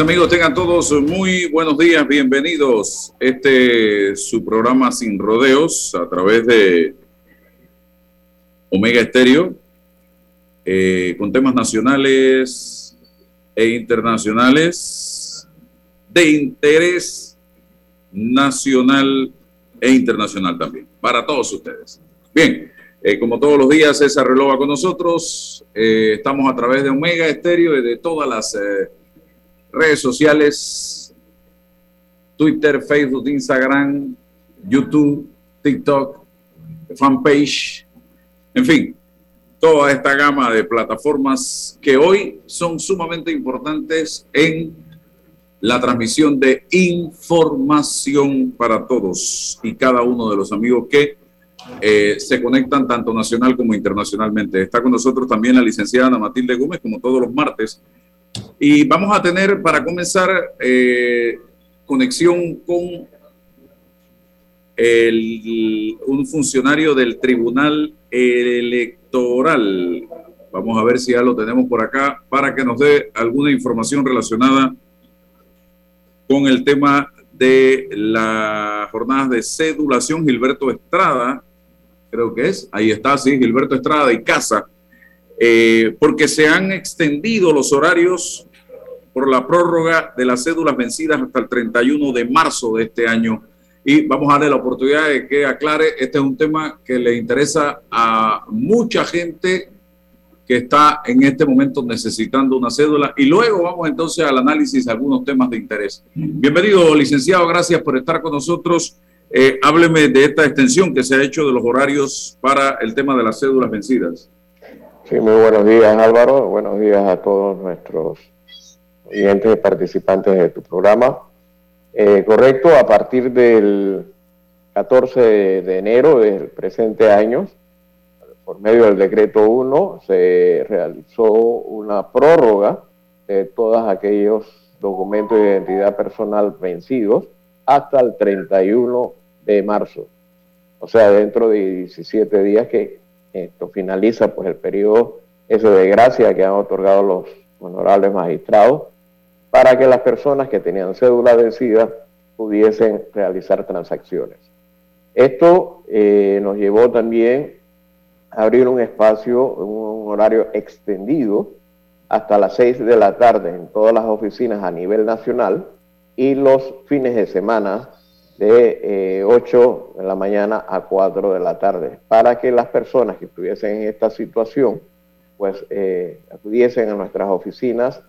Amigos, tengan todos muy buenos días, bienvenidos. Este es su programa Sin Rodeos a través de Omega Estéreo, eh, con temas nacionales e internacionales de interés nacional e internacional también, para todos ustedes. Bien, eh, como todos los días, César Relova con nosotros. Eh, estamos a través de Omega Estéreo y de todas las redes sociales, Twitter, Facebook, Instagram, YouTube, TikTok, fanpage, en fin, toda esta gama de plataformas que hoy son sumamente importantes en la transmisión de información para todos y cada uno de los amigos que eh, se conectan tanto nacional como internacionalmente. Está con nosotros también la licenciada Ana Matilde Gómez, como todos los martes, y vamos a tener, para comenzar, eh, conexión con un funcionario del Tribunal Electoral. Vamos a ver si ya lo tenemos por acá para que nos dé alguna información relacionada con el tema de las jornadas de cedulación. Gilberto Estrada, creo que es, ahí está, sí, Gilberto Estrada y Casa eh, porque se han extendido los horarios por la prórroga de las cédulas vencidas hasta el 31 de marzo de este año. Y vamos a darle la oportunidad de que aclare, este es un tema que le interesa a mucha gente que está en este momento necesitando una cédula. Y luego vamos entonces al análisis de algunos temas de interés. Bienvenido, licenciado, gracias por estar con nosotros. Eh, hábleme de esta extensión que se ha hecho de los horarios para el tema de las cédulas vencidas. Sí, muy buenos días Álvaro, buenos días a todos nuestros oyentes y participantes de tu programa. Eh, correcto, a partir del 14 de enero del presente año, por medio del decreto 1, se realizó una prórroga de todos aquellos documentos de identidad personal vencidos hasta el 31 de marzo. O sea, dentro de 17 días que esto finaliza pues el periodo ese de gracia que han otorgado los honorables magistrados para que las personas que tenían cédula vencida pudiesen realizar transacciones. Esto eh, nos llevó también a abrir un espacio, un horario extendido hasta las 6 de la tarde en todas las oficinas a nivel nacional y los fines de semana de 8 eh, de la mañana a 4 de la tarde, para que las personas que estuviesen en esta situación, pues eh, acudiesen a nuestras oficinas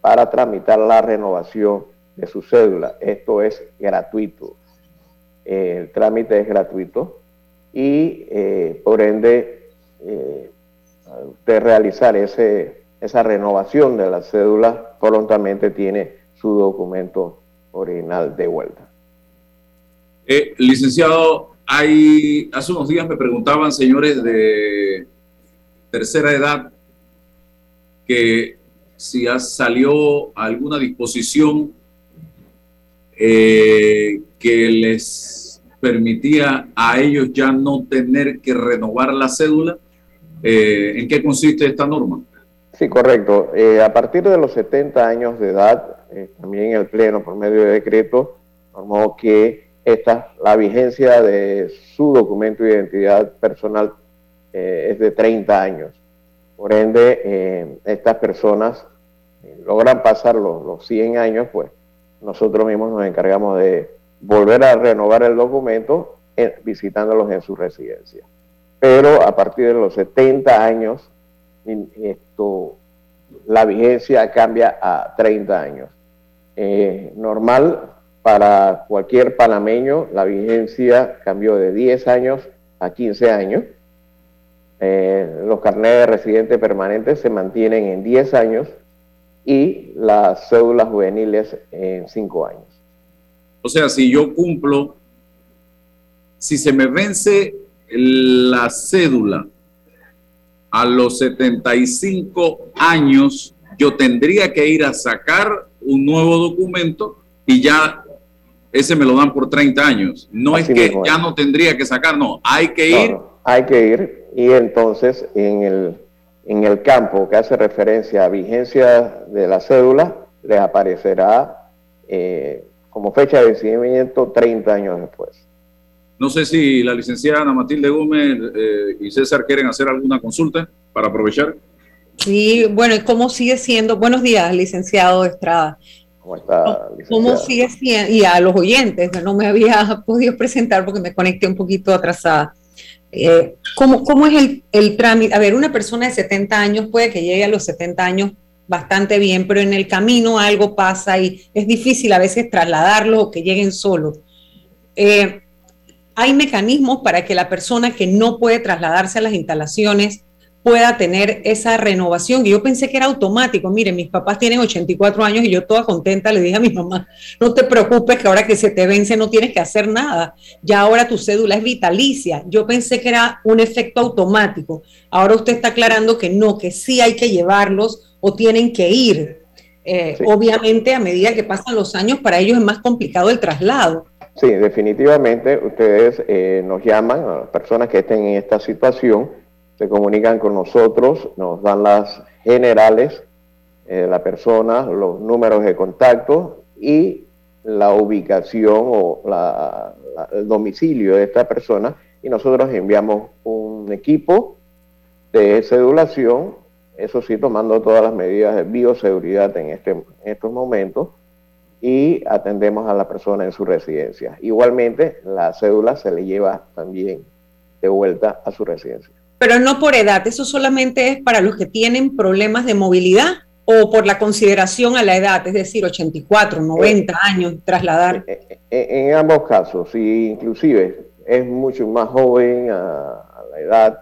para tramitar la renovación de su cédula. Esto es gratuito. el trámite es gratuito y eh, por ende usted realizar ese, esa renovación de la cédula prontamente tiene su documento original de vuelta. Eh, licenciado, hay, hace unos días me preguntaban señores de tercera edad que si salió alguna disposición eh, que les permitía a ellos ya no tener que renovar la cédula. Eh, ¿En qué consiste esta norma? Sí, correcto. a partir de los 70 años de edad, también el Pleno, por medio de decreto, normó que esta, la vigencia de su documento de identidad personal eh, es de 30 años. Por ende, eh, estas personas eh, logran pasar los, 100 años, pues nosotros mismos nos encargamos de volver a renovar el documento visitándolos en su residencia. Pero a partir de los 70 años, esto, la vigencia cambia a 30 años. Eh, normal para cualquier panameño, la vigencia cambió de 10 años a 15 años. Eh, los carnets de residente permanente se mantienen en 10 años y las cédulas juveniles en 5 años. O sea, si yo cumplo, si se me vence la cédula a los 75 años, yo tendría que ir a sacar un nuevo documento y ya ese me lo dan por 30 años. No es que ya no tendría que sacar, no, hay que ir. hay que ir y entonces en el, en el campo que hace referencia a vigencia de la cédula, les aparecerá eh, como fecha de vencimiento 30 años después. No sé si la licenciada Ana Matilde Gómez eh, y César quieren hacer alguna consulta para aprovechar. Sí, bueno, ¿y cómo sigue siendo? Buenos días, licenciado Estrada. ¿Cómo está, ¿Cómo sigue siendo? Y a los oyentes, no me había podido presentar porque me conecté un poquito atrasada. Eh, ¿cómo, ¿cómo, es el, el trámite? A ver, una persona de 70 años puede que llegue a los 70 años bastante bien, pero en el camino algo pasa y es difícil a veces trasladarlo o que lleguen solos. Eh, hay mecanismos para que la persona que no puede trasladarse a las instalaciones pueda tener esa renovación. Y yo pensé que era automático. Mire, mis papás tienen 84 años y yo toda contenta le dije a mi mamá, no te preocupes que ahora que se te vence no tienes que hacer nada. Ya ahora tu cédula es vitalicia. Yo pensé que era un efecto automático. Ahora usted está aclarando que no, que sí hay que llevarlos o tienen que ir. Eh, obviamente, a medida que pasan los años, para ellos es más complicado el traslado. Sí, definitivamente ustedes eh, nos llaman a las personas que estén en esta situación se comunican con nosotros, nos dan las generales de la persona, los números de contacto y la ubicación o el domicilio de esta persona y nosotros enviamos un equipo de cedulación, eso sí, tomando todas las medidas de bioseguridad en, este, en estos momentos y atendemos a la persona en su residencia. Igualmente, la cédula se le lleva también de vuelta a su residencia pero no por edad, eso solamente es para los que tienen problemas de movilidad o por la consideración a la edad, es decir, 84, 90 años, trasladar. Eh, eh, en, ambos casos, si inclusive es mucho más joven a, la edad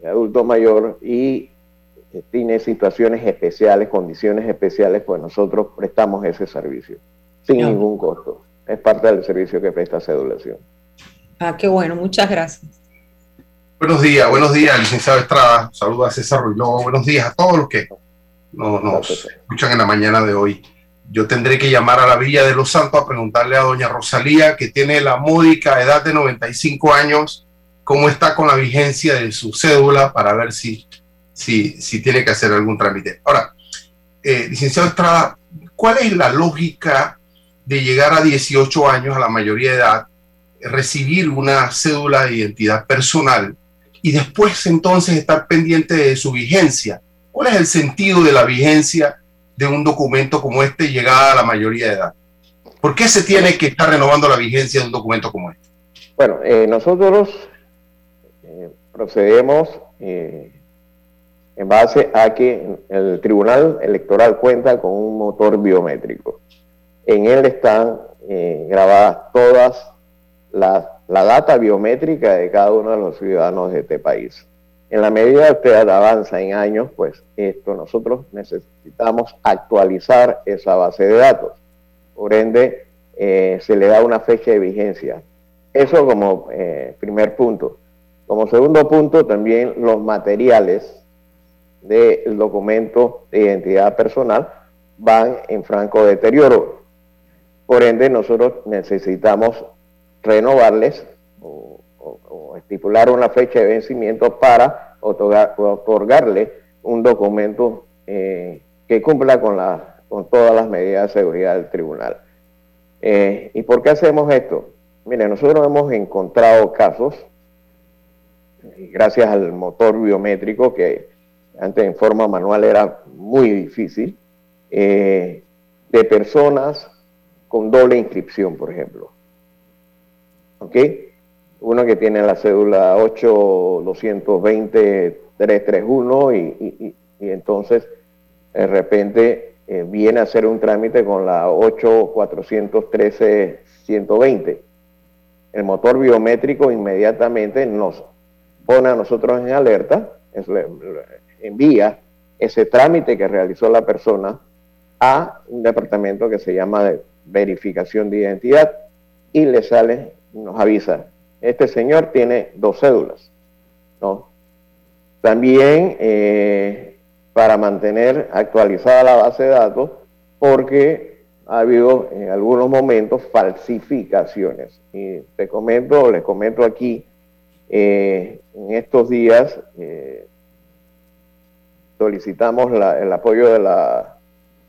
de adulto mayor y tiene situaciones especiales, condiciones especiales, pues nosotros prestamos ese servicio sin ningún costo. Es parte del servicio que presta Cedulación. Ah, qué bueno, muchas gracias. Buenos días, buenos días, licenciado Estrada. Saludos a César Ruiló. Buenos días a todos los que nos, escuchan en la mañana de hoy. Yo tendré que llamar a la Villa de los Santos a preguntarle a doña Rosalía, que tiene la módica edad de 95 años, cómo está con la vigencia de su cédula para ver si, si, si tiene que hacer algún trámite. Ahora, eh, licenciado Estrada, ¿cuál es la lógica de llegar a 18 años, a la mayoría de edad, recibir una cédula de identidad personal y después entonces estar pendiente de su vigencia. ¿Cuál es el sentido de la vigencia de un documento como este llegada a la mayoría de edad? ¿Por qué se tiene que estar renovando la vigencia de un documento como este? Bueno, eh, nosotros eh, procedemos eh, en base a que el Tribunal Electoral cuenta con un motor biométrico. En él están grabadas todas las la data biométrica de cada uno de los ciudadanos de este país. En la medida que usted avanza en años, pues esto nosotros necesitamos actualizar esa base de datos. Por ende, eh, se le da una fecha de vigencia. Eso como eh, primer punto. Como segundo punto, también los materiales del documento de identidad personal van en franco deterioro. Por ende, nosotros necesitamos renovarles o, estipular una fecha de vencimiento para otorgarle un documento eh, que cumpla con, la, con todas las medidas de seguridad del tribunal. Eh, ¿Y por qué hacemos esto? Mire, nosotros hemos encontrado casos, gracias al motor biométrico, que antes en forma manual era muy difícil, eh, de personas con doble inscripción, por ejemplo. ¿Ok? Uno que tiene la cédula 8220-331 y, y, y, entonces de repente eh, viene a hacer un trámite con la 8413-120. El motor biométrico inmediatamente nos pone a nosotros en alerta, envía ese trámite que realizó la persona a un departamento que se llama de verificación de identidad y le sale, nos avisa, este señor tiene dos cédulas. ¿no? También eh, para mantener actualizada la base de datos, porque ha habido en algunos momentos falsificaciones. Y te comento, les comento aquí, eh, en estos días eh, solicitamos el apoyo de la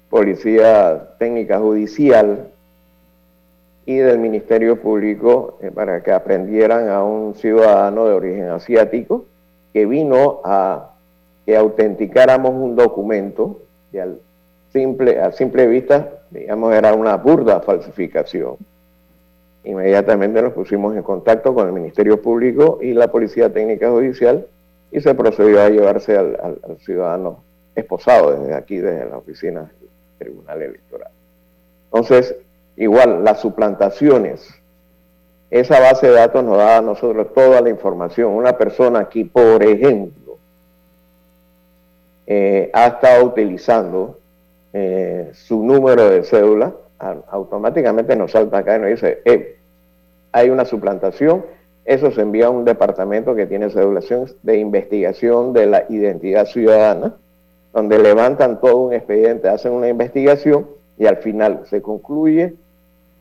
Policía Técnica Judicial y del Ministerio Público eh, para que aprendieran a un ciudadano de origen asiático que vino a que autenticáramos un documento y al simple, a simple vista, digamos, era una burda falsificación. Inmediatamente nos pusimos en contacto con el Ministerio Público y la Policía Técnica Judicial y se procedió a llevarse al, ciudadano esposado desde aquí, desde la oficina del Tribunal Electoral. Entonces, igual, las suplantaciones, esa base de datos nos da a nosotros toda la información. Una persona aquí, por ejemplo, eh, ha estado utilizando eh, su número de cédula, automáticamente nos salta acá y nos dice, eh, hay una suplantación, eso se envía a un departamento que tiene cedulación de investigación de la identidad ciudadana, donde levantan todo un expediente, hacen una investigación y al final se concluye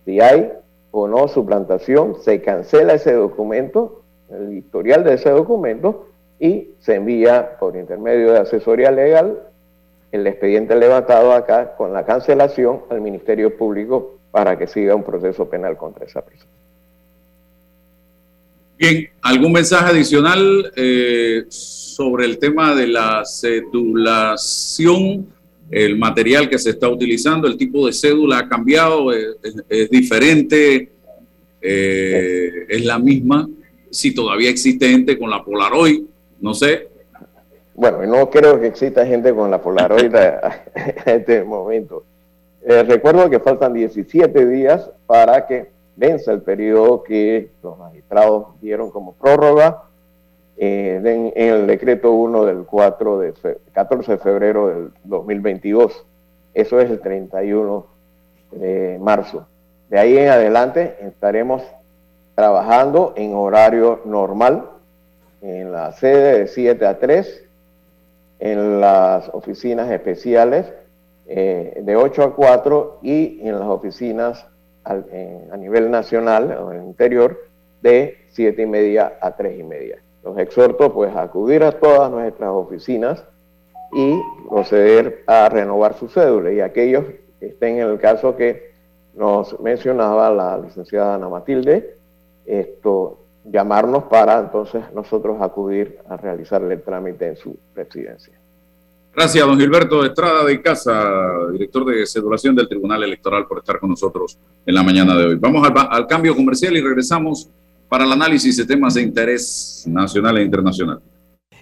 si hay o no suplantación, se cancela ese documento, el historial de ese documento, y se envía por intermedio de asesoría legal el expediente levantado acá con la cancelación al Ministerio Público para que siga un proceso penal contra esa persona. Bien, ¿algún mensaje adicional eh, sobre el tema de la cedulación? El material que se está utilizando, el tipo de cédula ha cambiado, es, diferente, eh, es la misma, si todavía existente con la Polaroid, no sé. Bueno, no creo que exista gente con la Polaroid en este momento. Eh, recuerdo que faltan 17 días para que vence el periodo que los magistrados dieron como prórroga eh, en, el decreto 1 del 4 de 14 de febrero del 2022. Eso es el 31 de marzo. De ahí en adelante estaremos trabajando en horario normal en la sede de 7 a 3, en las oficinas especiales eh, de 8 a 4 y en las oficinas a nivel nacional o en el interior de siete y media a tres y media. Los exhorto pues a acudir a todas nuestras oficinas y proceder a renovar su cédula y aquellos que estén en el caso que nos mencionaba la licenciada Ana Matilde, esto llamarnos para entonces nosotros acudir a realizarle el trámite en su residencia. Gracias, don Gilberto Estrada de Casa, director de cedulación del Tribunal Electoral, por estar con nosotros en la mañana de hoy. Vamos al, al cambio comercial y regresamos para el análisis de temas de interés nacional e internacional.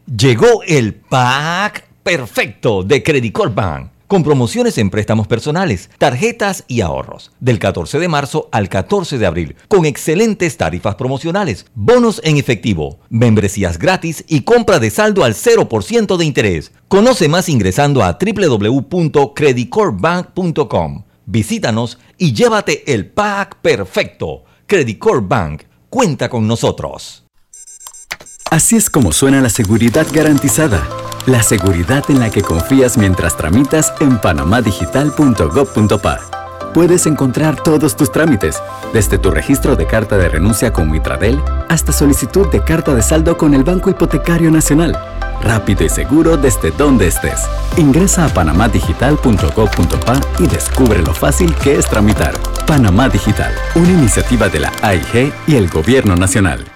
Llegó el pack perfecto de Credit Corp Bank con promociones en préstamos personales, tarjetas y ahorros, del 14 de marzo al 14 de abril, con excelentes tarifas promocionales, bonos en efectivo, membresías gratis y compra de saldo al 0% de interés. Conoce más ingresando a www.creditcorpbank.com. Visítanos y llévate el pack perfecto. Credit Corp Bank, cuenta con nosotros. Así es como suena la seguridad garantizada la seguridad en la que confías mientras tramitas en panamadigital.gov.pa. Puedes encontrar todos tus trámites, desde tu registro de carta de renuncia con Mitradel hasta solicitud de carta de saldo con el Banco Hipotecario Nacional. Rápido y seguro desde donde estés. Ingresa a panamadigital.gov.pa y descubre lo fácil que es tramitar. Panamá Digital, una iniciativa de la AIG y el Gobierno Nacional.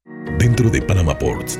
Dentro de Panama Ports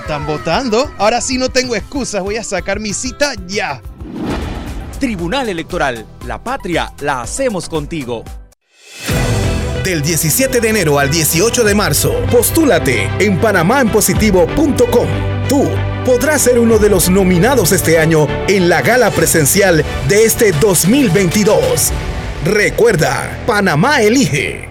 están votando. Ahora sí no tengo excusas, voy a sacar mi cita ya. Tribunal Electoral, la patria la hacemos contigo. Del 17 de enero al 18 de marzo, postúlate en panamaenpositivo.com. Tú podrás ser uno de los nominados este año en la gala presencial de este 2022. Recuerda, Panamá elige.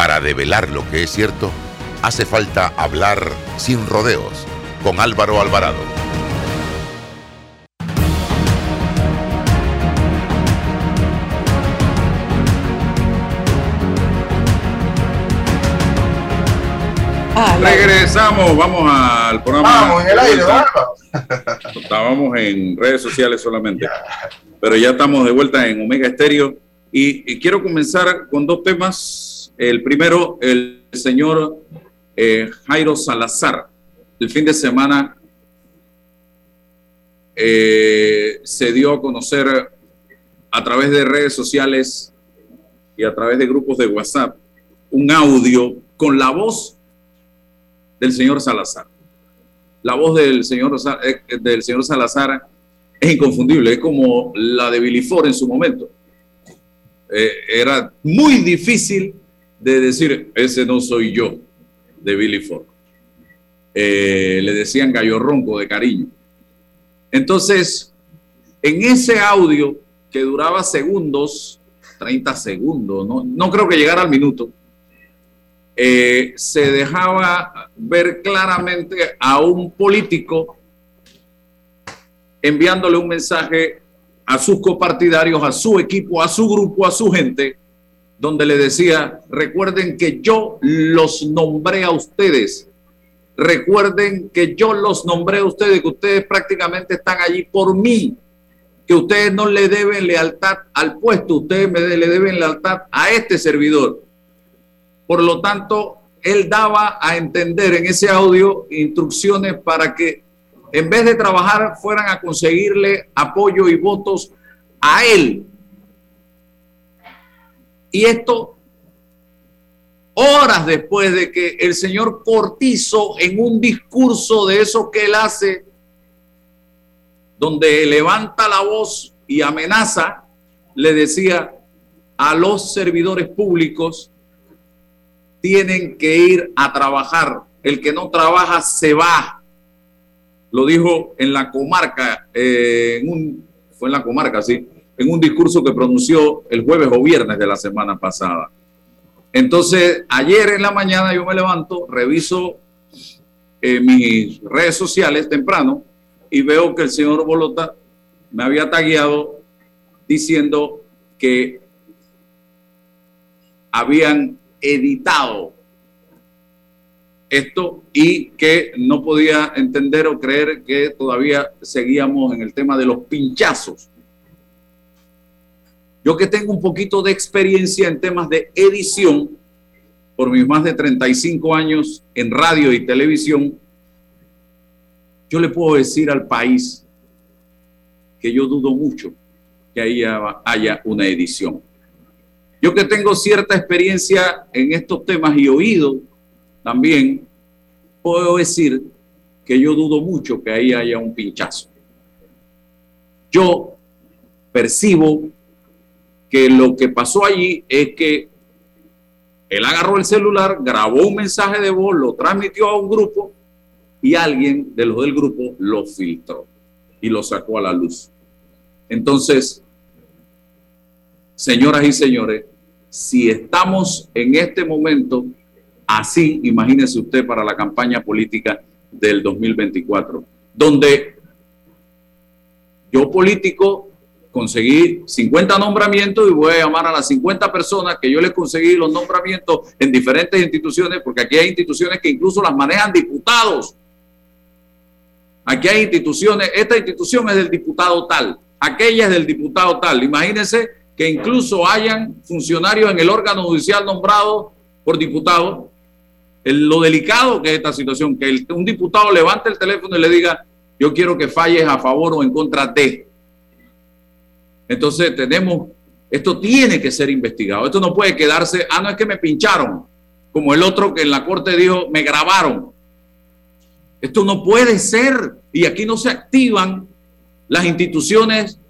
Para develar lo que es cierto, hace falta hablar sin rodeos con Álvaro Alvarado. Regresamos, vamos al programa. Vamos en el aire, Estábamos en redes sociales solamente, pero ya estamos de vuelta en Omega Estéreo y, quiero comenzar con dos temas. El primero, el señor eh, Jairo Salazar. El fin de semana eh, se dio a conocer a través de redes sociales y a través de grupos de WhatsApp un audio con la voz del señor Salazar. La voz del señor, eh, del señor Salazar es inconfundible, es como la de Billy Ford en su momento. Era muy difícil de decir, ese no soy yo, de Billy Ford. Eh, le decían gallo ronco de cariño. Entonces, en ese audio que duraba segundos, 30 segundos, no, no creo que llegara al minuto, eh, se dejaba ver claramente a un político enviándole un mensaje a sus copartidarios, a su equipo, a su grupo, a su gente, donde le decía, recuerden que yo los nombré a ustedes, recuerden que yo los nombré a ustedes, que ustedes prácticamente están allí por mí, que ustedes no le deben lealtad al puesto, ustedes me le deben lealtad a este servidor. Por lo tanto, él daba a entender en ese audio instrucciones para que en vez de trabajar fueran a conseguirle apoyo y votos a él. Y esto horas después de que el señor Cortizo en un discurso de eso que él hace, donde levanta la voz y amenaza, le decía a los servidores públicos, tienen que ir a trabajar. El que no trabaja se va. Lo dijo en la comarca, eh, en un, fue en la comarca, sí, en un discurso que pronunció el jueves o viernes de la semana pasada. Entonces, ayer en la mañana yo me levanto, reviso eh, mis redes sociales temprano y veo que el señor Bolota me había tagueado diciendo que habían editado esto y que no podía entender o creer que todavía seguíamos en el tema de los pinchazos. Yo que tengo un poquito de experiencia en temas de edición, por mis más de 35 años en radio y televisión, yo le puedo decir al país que yo dudo mucho que haya, haya una edición. Yo que tengo cierta experiencia en estos temas y oído también, puedo decir que yo dudo mucho que ahí haya un pinchazo. Yo percibo que lo que pasó allí es que él agarró el celular, grabó un mensaje de voz, lo transmitió a un grupo y alguien de los del grupo lo filtró y lo sacó a la luz. Entonces, señoras y señores, si estamos en este momento así, imagínese usted para la campaña política del 2024, donde yo político conseguí 50 nombramientos y voy a llamar a las 50 personas que yo les conseguí los nombramientos en diferentes instituciones, porque aquí hay instituciones que incluso las manejan diputados. Aquí hay instituciones, esta institución es del diputado tal, aquella es del diputado tal. Imagínense que incluso hayan funcionarios en el órgano judicial nombrado por diputados. lo delicado que es esta situación, que un diputado levante el teléfono y le diga, yo quiero que falles a favor o en contra de. Entonces tenemos, esto tiene que ser investigado. Esto no puede quedarse, ah, no es que me pincharon, como el otro que en la corte dijo, me grabaron. Esto no puede ser. Y aquí no se activan las instituciones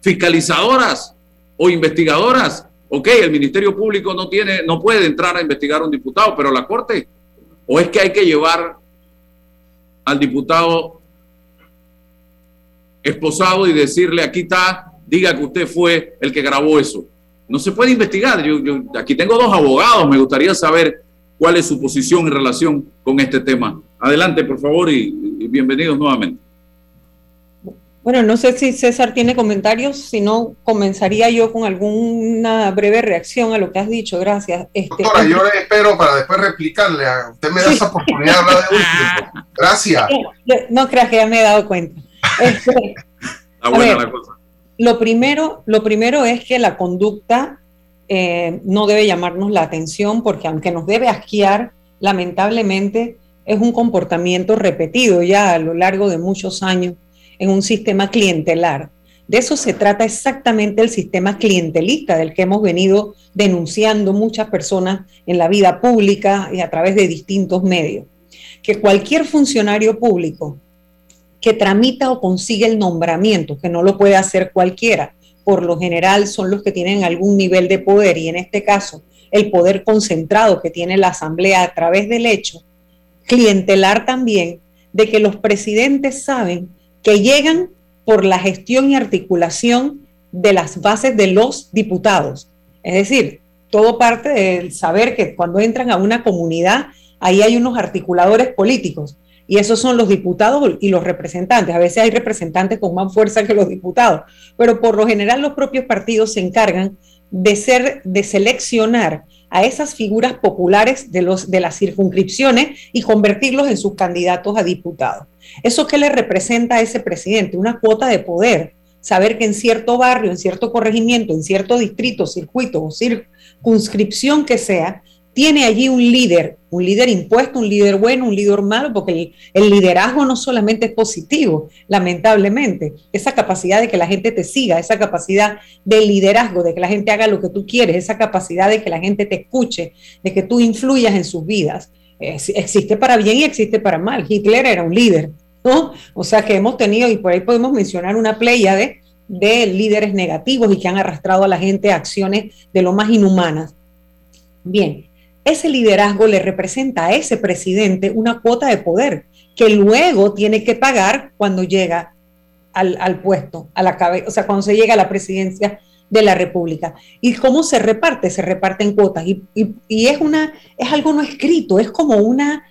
fiscalizadoras o investigadoras. Ok, el Ministerio Público no tiene, no puede entrar a investigar a un diputado, pero la Corte, o es que hay que llevar al diputado esposado y decirle, aquí está, diga que usted fue el que grabó eso. No se puede investigar. Yo, aquí tengo dos abogados, me gustaría saber cuál es su posición en relación con este tema. Adelante, por favor, y bienvenidos nuevamente. Bueno, no sé si César tiene comentarios, si no, comenzaría yo con alguna breve reacción a lo que has dicho. Gracias. Este, Doctora, yo le espero para después replicarle. Usted me da esa oportunidad de hablar de último. Gracias. No, creas que ya me he dado cuenta. Este, buena la cosa. Lo primero, lo primero es que la conducta eh, no debe llamarnos la atención porque aunque nos debe asquear, lamentablemente es un comportamiento repetido ya a lo largo de muchos años en un sistema clientelar. De eso se trata exactamente el sistema clientelista del que hemos venido denunciando muchas personas en la vida pública y a través de distintos medios. Que cualquier funcionario público que tramita o consigue el nombramiento, que no lo puede hacer cualquiera, por lo general son los que tienen algún nivel de poder y en este caso el poder concentrado que tiene la Asamblea a través del hecho clientelar también de que los presidentes saben que llegan por la gestión y articulación de las bases de los diputados. Es decir, todo parte del saber que cuando entran a una comunidad, ahí hay unos articuladores políticos y esos son los diputados y los representantes. A veces hay representantes con más fuerza que los diputados, pero por lo general los propios partidos se encargan de ser, de seleccionar a esas figuras populares de, los, de las circunscripciones y convertirlos en sus candidatos a diputados. ¿Eso qué le representa a ese presidente? Una cuota de poder. Saber que en cierto barrio, en cierto corregimiento, en cierto distrito, circuito o circunscripción que sea, tiene allí un líder, un líder impuesto, un líder bueno, un líder malo, porque el, liderazgo no solamente es positivo, lamentablemente, esa capacidad de que la gente te siga, esa capacidad de liderazgo, de que la gente haga lo que tú quieres, esa capacidad de que la gente te escuche, de que tú influyas en sus vidas, existe para bien y existe para mal. Hitler era un líder, ¿no? O sea que hemos tenido, y por ahí podemos mencionar una playa de, de líderes negativos y que han arrastrado a la gente a acciones de lo más inhumanas. Bien, ese liderazgo le representa a ese presidente una cuota de poder que luego tiene que pagar cuando llega al, puesto, a la cabeza, o sea, cuando se llega a la presidencia de la República. ¿Y cómo se reparte? Se reparte en cuotas. Y, es, una, es algo no escrito, es como una,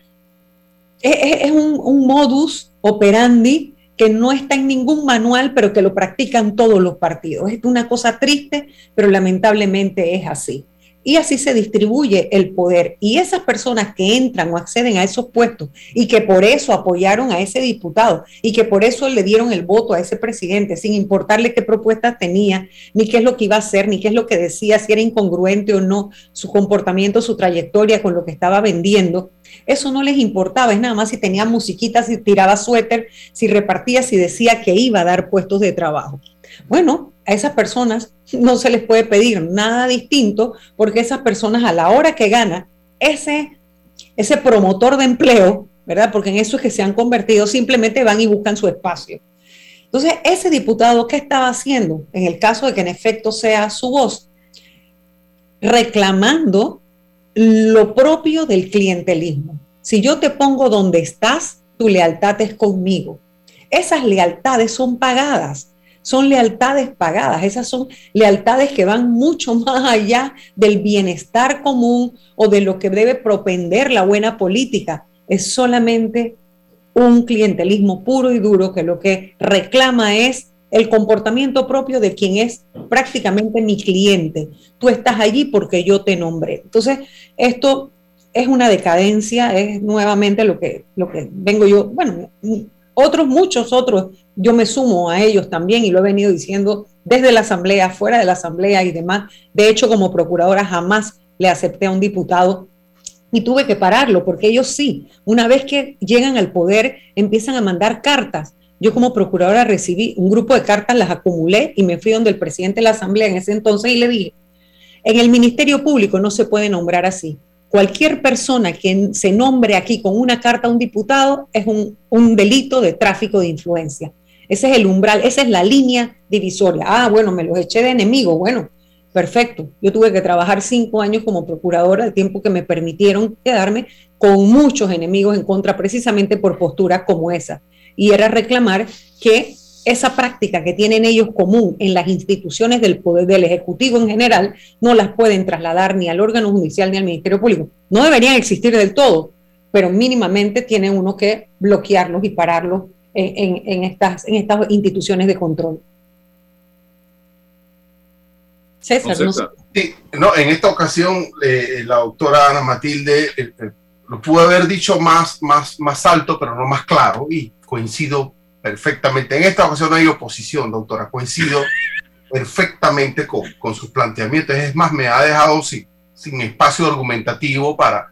es, un, un modus operandi que no está en ningún manual, pero que lo practican todos los partidos. Es una cosa triste, pero lamentablemente es así y así se distribuye el poder. Y esas personas que entran o acceden a esos puestos y que por eso apoyaron a ese diputado y que por eso le dieron el voto a ese presidente, sin importarle qué propuestas tenía, ni qué es lo que iba a hacer, ni qué es lo que decía, si era incongruente o no su comportamiento, su trayectoria con lo que estaba vendiendo, eso no les importaba, es nada más si tenía musiquitas, si tiraba suéter, si repartía, si decía que iba a dar puestos de trabajo. Bueno, a esas personas no se les puede pedir nada distinto porque esas personas a la hora que gana ese, ese promotor de empleo, ¿verdad? Porque en eso es que se han convertido, simplemente van y buscan su espacio. Entonces, ese diputado, ¿qué estaba haciendo? En el caso de que en efecto sea su voz, reclamando lo propio del clientelismo. Si yo te pongo donde estás, tu lealtad es conmigo. Esas lealtades son pagadas son lealtades pagadas, esas son lealtades que van mucho más allá del bienestar común o de lo que debe propender la buena política. Es solamente un clientelismo puro y duro que lo que reclama es el comportamiento propio de quien es prácticamente mi cliente. Tú estás allí porque yo te nombré. Entonces, esto es una decadencia, es nuevamente lo que, lo que vengo yo, bueno, otros, muchos otros, yo me sumo a ellos también y lo he venido diciendo desde la Asamblea, fuera de la Asamblea y demás. De hecho, como procuradora jamás le acepté a un diputado y tuve que pararlo porque ellos sí, una vez que llegan al poder, empiezan a mandar cartas. Yo como procuradora recibí un grupo de cartas, las acumulé y me fui donde el presidente de la Asamblea en ese entonces y le dije, en el Ministerio Público no se puede nombrar así cualquier persona que se nombre aquí con una carta a un diputado es un, delito de tráfico de influencia. Ese es el umbral, esa es la línea divisoria. Ah, bueno, me los eché de enemigo. Bueno, perfecto. Yo tuve que trabajar cinco años como procuradora, el tiempo que me permitieron quedarme con muchos enemigos en contra, precisamente por posturas como esa. Y era reclamar que esa práctica que tienen ellos común en las instituciones del poder del Ejecutivo en general, no las pueden trasladar ni al órgano judicial ni al Ministerio Público. No deberían existir del todo, pero mínimamente tiene uno que bloquearlos y pararlos en, estas, en estas instituciones de control. César, no, en esta ocasión eh, la doctora Ana Matilde eh, eh, lo pudo haber dicho más, más, más alto, pero no más claro, y coincido perfectamente. En esta ocasión no hay oposición, doctora. Coincido perfectamente con, con sus planteamientos. Es más, me ha dejado sin, sin espacio argumentativo para,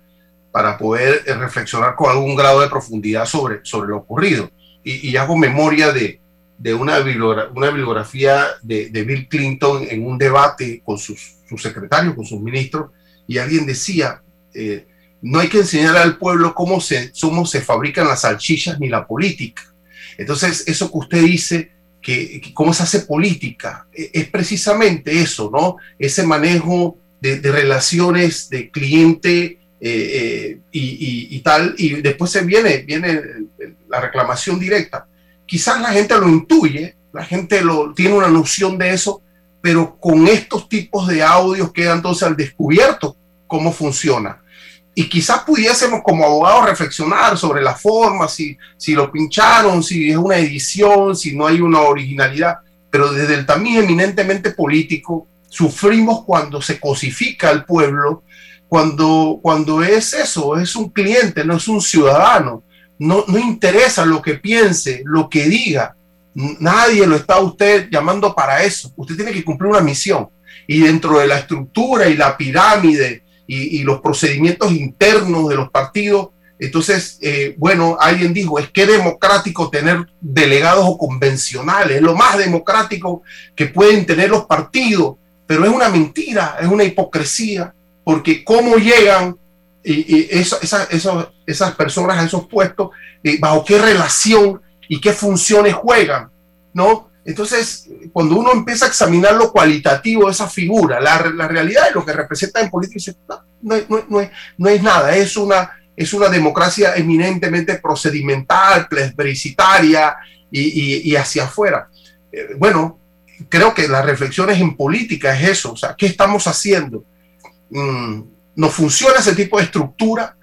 para poder eh, reflexionar con algún grado de profundidad sobre, sobre lo ocurrido. Y, y hago memoria de, de una, bibliografía, una bibliografía de, de, Bill Clinton en un debate con sus, sus secretarios, con sus ministros, y alguien decía, eh, no hay que enseñar al pueblo cómo se, cómo se fabrican las salchichas ni la política entonces, eso que usted dice, que, cómo se hace política, e, es precisamente eso, ¿no? Ese manejo de, relaciones de cliente eh, eh, y, tal, y después se viene, viene la reclamación directa, quizás la gente lo intuye, la gente lo, tiene una noción de eso, pero con estos tipos de audios queda entonces al descubierto cómo funciona. Y quizás pudiésemos como abogados reflexionar sobre la forma, si, si lo pincharon, si es una edición, si no hay una originalidad, pero desde el tamiz eminentemente político, sufrimos cuando se cosifica al pueblo, cuando, cuando es eso, es un cliente, no es un ciudadano, no, no interesa lo que piense, lo que diga, nadie lo está usted llamando para eso, usted tiene que cumplir una misión. Y dentro de la estructura y la pirámide y, los procedimientos internos de los partidos, entonces, eh, bueno, alguien dijo, es que democrático tener delegados o convencionales, es lo más democrático que pueden tener los partidos, pero es una mentira, es una hipocresía, porque cómo llegan y, esas personas a esos puestos, eh, bajo qué relación y qué funciones juegan, ¿no? Entonces, cuando uno empieza a examinar lo cualitativo de esa figura, la, la realidad de lo que representa en política, no, no, no, es, no es nada, es una, es una democracia eminentemente procedimental, plebiscitaria y, y, hacia afuera. Eh, bueno, creo que las reflexiones en política es eso, o sea, ¿qué estamos haciendo? Mm, ¿No funciona ese tipo de estructura?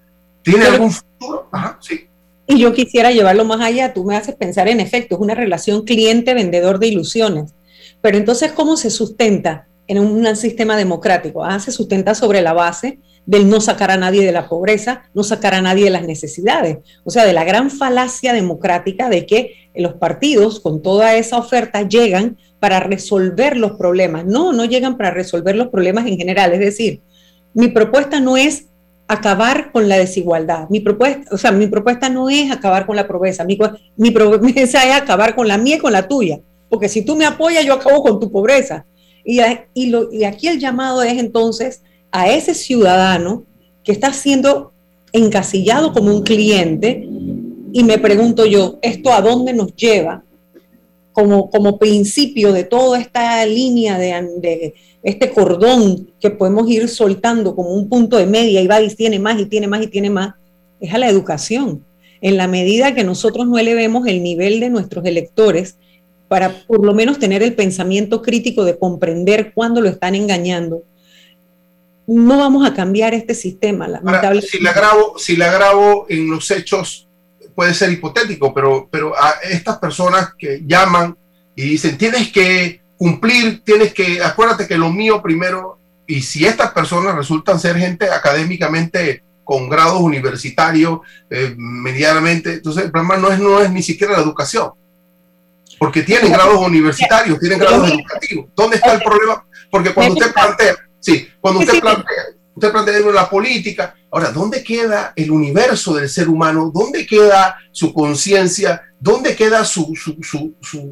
¿Tiene algún futuro? Ajá, sí. Y yo quisiera llevarlo más allá, tú me haces pensar en efecto, es una relación cliente-vendedor de ilusiones. Pero entonces, ¿cómo se sustenta en un, sistema democrático? Ah, se sustenta sobre la base del no sacar a nadie de la pobreza, no sacar a nadie de las necesidades. O sea, de la gran falacia democrática de que los partidos con toda esa oferta llegan para resolver los problemas. No, no llegan para resolver los problemas en general. Es decir, mi propuesta no es acabar con la desigualdad. Mi propuesta, o sea, mi propuesta no es acabar con la pobreza, mi, mi promesa es acabar con la mía y con la tuya, porque si tú me apoyas, yo acabo con tu pobreza. Y, y, lo, y aquí el llamado es entonces a ese ciudadano que está siendo encasillado como un cliente, y me pregunto yo, ¿esto a dónde nos lleva? Como, como principio de toda esta línea de, de este cordón que podemos ir soltando como un punto de media y va y tiene más y tiene más y tiene más, es a la educación. En la medida que nosotros no elevemos el nivel de nuestros electores para por lo menos tener el pensamiento crítico de comprender cuándo lo están engañando, no vamos a cambiar este sistema. si la grabo, si la grabo en los hechos puede ser hipotético, pero, pero a estas personas que llaman y dicen tienes que cumplir, tienes que, acuérdate que lo mío primero, y si estas personas resultan ser gente académicamente con grados universitarios, eh, medianamente, entonces el problema no es, no es ni siquiera la educación, porque tienen grados universitarios, tienen grados educativos. ¿Dónde está el problema? Porque cuando usted plantea, sí, cuando usted plantea, usted plantea la política, ahora, ¿dónde queda el universo del ser humano? ¿Dónde queda su conciencia? ¿Dónde queda su,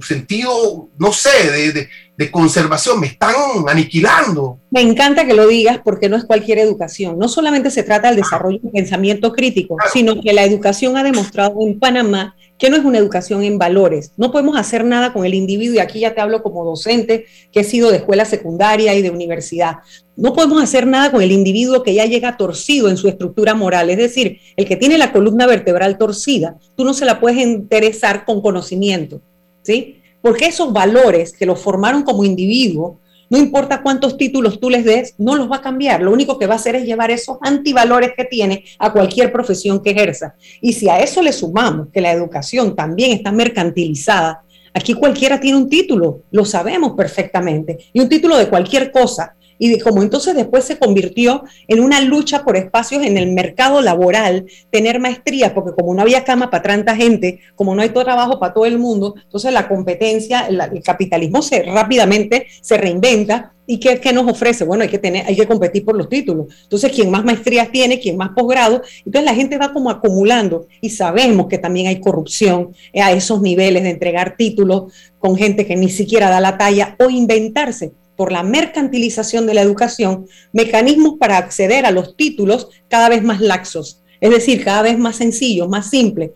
sentido, no sé, de, de, conservación? Me están aniquilando. Me encanta que lo digas porque no es cualquier educación. No solamente se trata del desarrollo de pensamiento crítico, sino que la educación ha demostrado en Panamá que no es una educación en valores. No podemos hacer nada con el individuo, y aquí ya te hablo como docente, que he sido de escuela secundaria y de universidad. No podemos hacer nada con el individuo que ya llega torcido en su estructura moral, es decir, el que tiene la columna vertebral torcida, tú no se la puedes interesar con conocimiento, ¿sí? Porque esos valores que lo formaron como individuo, no importa cuántos títulos tú les des, no los va a cambiar. Lo único que va a hacer es llevar esos antivalores que tiene a cualquier profesión que ejerza. Y si a eso le sumamos que la educación también está mercantilizada, aquí cualquiera tiene un título, lo sabemos perfectamente, y un título de cualquier cosa y como entonces después se convirtió en una lucha por espacios en el mercado laboral, tener maestría, porque como no había cama para tanta gente, como no hay todo trabajo para todo el mundo, entonces la competencia, el capitalismo se rápidamente se reinventa ¿Y qué, qué, nos ofrece? Bueno, hay que, tener, hay que competir por los títulos. Entonces, quien más maestrías tiene, quien más posgrado, entonces la gente va como acumulando y sabemos que también hay corrupción a esos niveles de entregar títulos con gente que ni siquiera da la talla o inventarse por la mercantilización de la educación, mecanismos para acceder a los títulos cada vez más laxos. Es decir, cada vez más sencillo, más simple.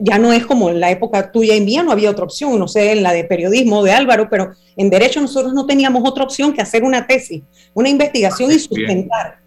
Ya no es como en la época tuya y mía, no había otra opción, no sé, en la de periodismo de Álvaro, pero en derecho nosotros no teníamos otra opción que hacer una tesis, una investigación y sustentar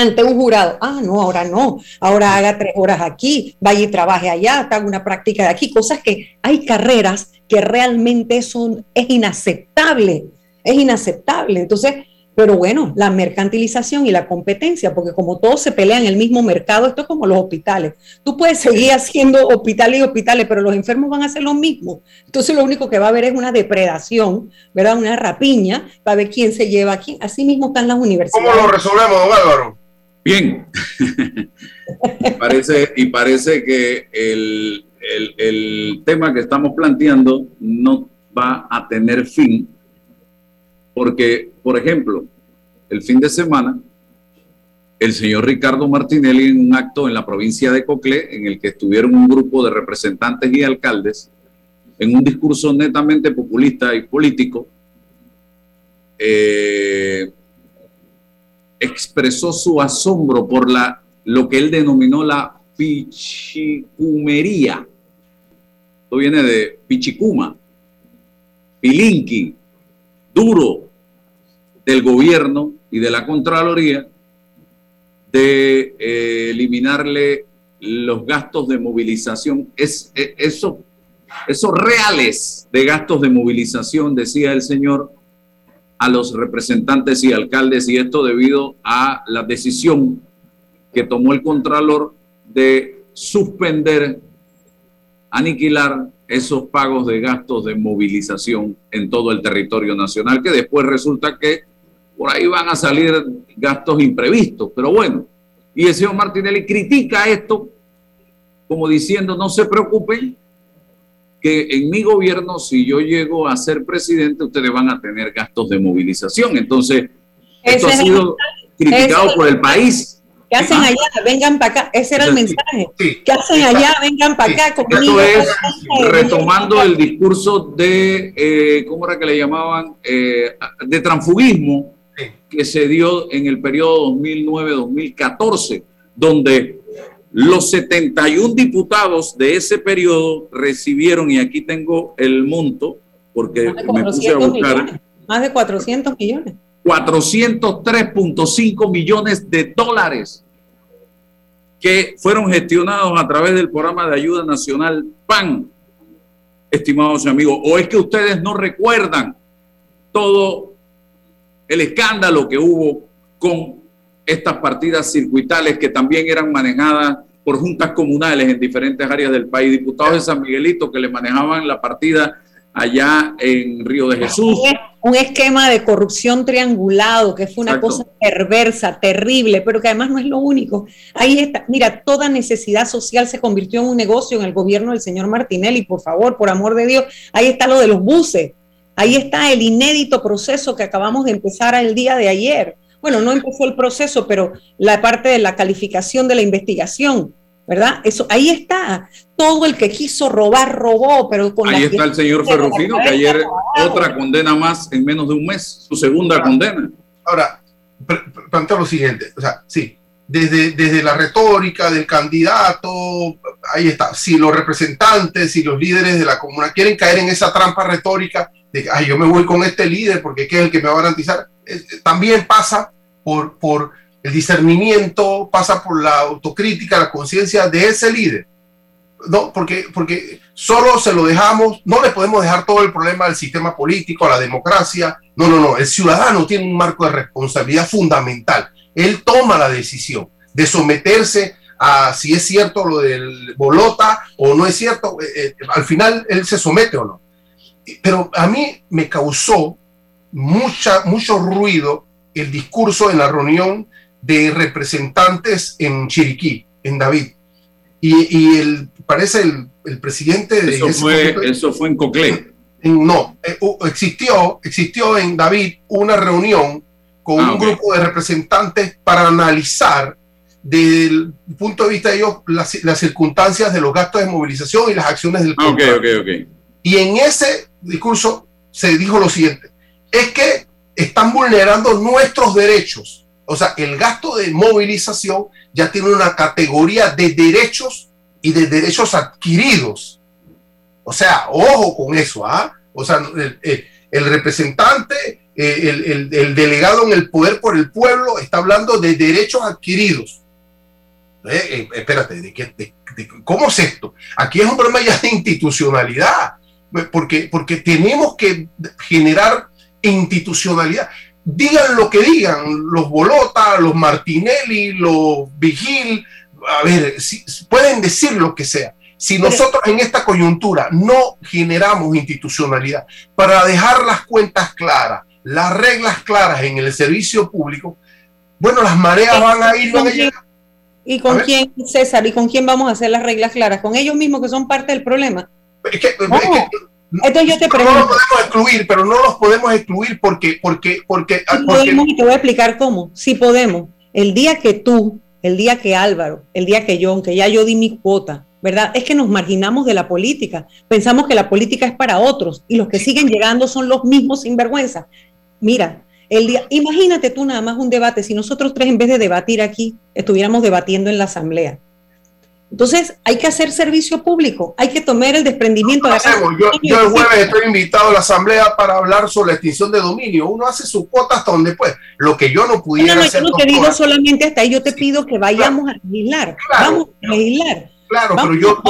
ante un jurado. Ah, no, ahora no. Ahora haga tres horas aquí, vaya y trabaje allá, haga una práctica de aquí. Cosas que hay carreras que realmente son, es inaceptable. Es inaceptable. Entonces, pero bueno, la mercantilización y la competencia, porque como todos se pelean en el mismo mercado, esto es como los hospitales. Tú puedes seguir haciendo hospitales y hospitales, pero los enfermos van a hacer lo mismo. Entonces lo único que va a haber es una depredación, ¿verdad? Una rapiña para ver quién se lleva aquí. Así mismo están las universidades. ¿Cómo lo resolvemos, don Álvaro? Bien. parece, y parece que el, el tema que estamos planteando no va a tener fin porque, por ejemplo, el fin de semana, el señor Ricardo Martinelli en un acto en la provincia de Coclé, en el que estuvieron un grupo de representantes y alcaldes, en un discurso netamente populista y político, eh, expresó su asombro por lo que él denominó la pichicumería. Esto viene de pichicuma, pilinqui, duro del gobierno y de la Contraloría de eh, eliminarle los gastos de movilización. Es, e, eso, esos reales de gastos de movilización, decía el señor, a los representantes y alcaldes, y esto debido a la decisión que tomó el Contralor de suspender, aniquilar esos pagos de gastos de movilización en todo el territorio nacional, que después resulta que por ahí van a salir gastos imprevistos, pero bueno. Y el señor Martinelli critica esto como diciendo, no se preocupen, que en mi gobierno, si yo llego a ser presidente, ustedes van a tener gastos de movilización. Entonces, esto ha sido criticado por el país ¿Qué hacen allá? Vengan para acá. Ese era el mensaje. ¿Qué hacen allá? Vengan para acá. Esto es retomando el discurso de, eh, ¿cómo era que le llamaban? Eh, de transfugismo que se dio en el periodo 2009-2014, donde los 71 diputados de ese periodo recibieron, y aquí tengo el monto, porque me puse a buscar. Más de 400 millones. 403.5 millones de dólares que fueron gestionados a través del programa de ayuda nacional PAN, estimados amigos. ¿O es que ustedes no recuerdan todo el escándalo que hubo con estas partidas circuitales que también eran manejadas por juntas comunales en diferentes áreas del país? Diputados de San Miguelito que le manejaban la partida allá en Río de Jesús. Un esquema de corrupción triangulado, que fue una cosa perversa, terrible, pero que además no es lo único. Ahí está, mira, toda necesidad social se convirtió en un negocio en el gobierno del señor Martinelli, por favor, por amor de Dios. Ahí está lo de los buses, ahí está el inédito proceso que acabamos de empezar el día de ayer. Bueno, no empezó el proceso, pero la parte de la calificación de la investigación ¿verdad? Eso, ahí está. Todo el que quiso robar, robó, pero con Ahí está el señor Ferrufino, que ayer otra condena más en menos de un mes, su segunda condena. Ahora, plantea lo siguiente, o sea, sí, desde, desde la retórica del candidato, ahí está, si los representantes, y los líderes de la comuna quieren caer en esa trampa retórica de ay, yo me voy con este líder porque es el que me va a garantizar, también pasa por, por el discernimiento pasa por la autocrítica, la conciencia de ese líder. No, porque, porque solo se lo dejamos, no le podemos dejar todo el problema al sistema político, a la democracia. No, no, no. El ciudadano tiene un marco de responsabilidad fundamental. Él toma la decisión de someterse a si es cierto lo del bolota o no es cierto. Eh, eh, al final él se somete o no. Pero a mí me causó mucha, mucho ruido el discurso en la reunión de representantes en Chiriquí, en David. Y, el, parece el, el presidente de... Eso, fue, eso fue en Coclé. no, eh, existió, existió en David una reunión con ah, un grupo de representantes para analizar desde el punto de vista de ellos las, las, circunstancias de los gastos de movilización y las acciones del ah, okay, okay. Y en ese discurso se dijo lo siguiente, es que están vulnerando nuestros derechos o sea, el gasto de movilización ya tiene una categoría de derechos y de derechos adquiridos. O sea, ojo con eso, ¿ah? O sea, el, representante el, delegado en el poder por el pueblo está hablando de derechos adquiridos. Eh, espérate, ¿de qué, ¿cómo es esto? Aquí es un problema ya de institucionalidad, porque, porque tenemos que generar institucionalidad. Digan lo que digan, los Bolota, los Martinelli, los Vigil, a ver, si, pueden decir lo que sea. Si nosotros en esta coyuntura no generamos institucionalidad para dejar las cuentas claras, las reglas claras en el servicio público, bueno, las mareas van a ir, van a llegar. ¿Y con quién, César? ¿Y con quién vamos a hacer las reglas claras? ¿Con ellos mismos que son parte del problema? Es que, entonces yo te pregunto. No los podemos excluir, pero no los podemos excluir porque, porque, porque. Ah, podemos, y te voy a explicar cómo. Si podemos. El día que tú, el día que Álvaro, el día que yo, aunque ya yo di mi cuota, ¿verdad? Es que nos marginamos de la política. Pensamos que la política es para otros y los que siguen llegando son los mismos sinvergüenza. Mira, el día, imagínate tú nada más un debate, si nosotros tres en vez de debatir aquí, estuviéramos debatiendo en la asamblea. Entonces, hay que hacer servicio público, hay que tomar el desprendimiento. yo, el jueves estoy invitado a la asamblea para hablar sobre la extinción de dominio. Uno hace su cuota hasta donde pues. Lo que yo no pudiera no, no, Yo no te digo solamente hasta ahí, yo te pido que vayamos a legislar. Vamos a legislar. Claro, pero yo,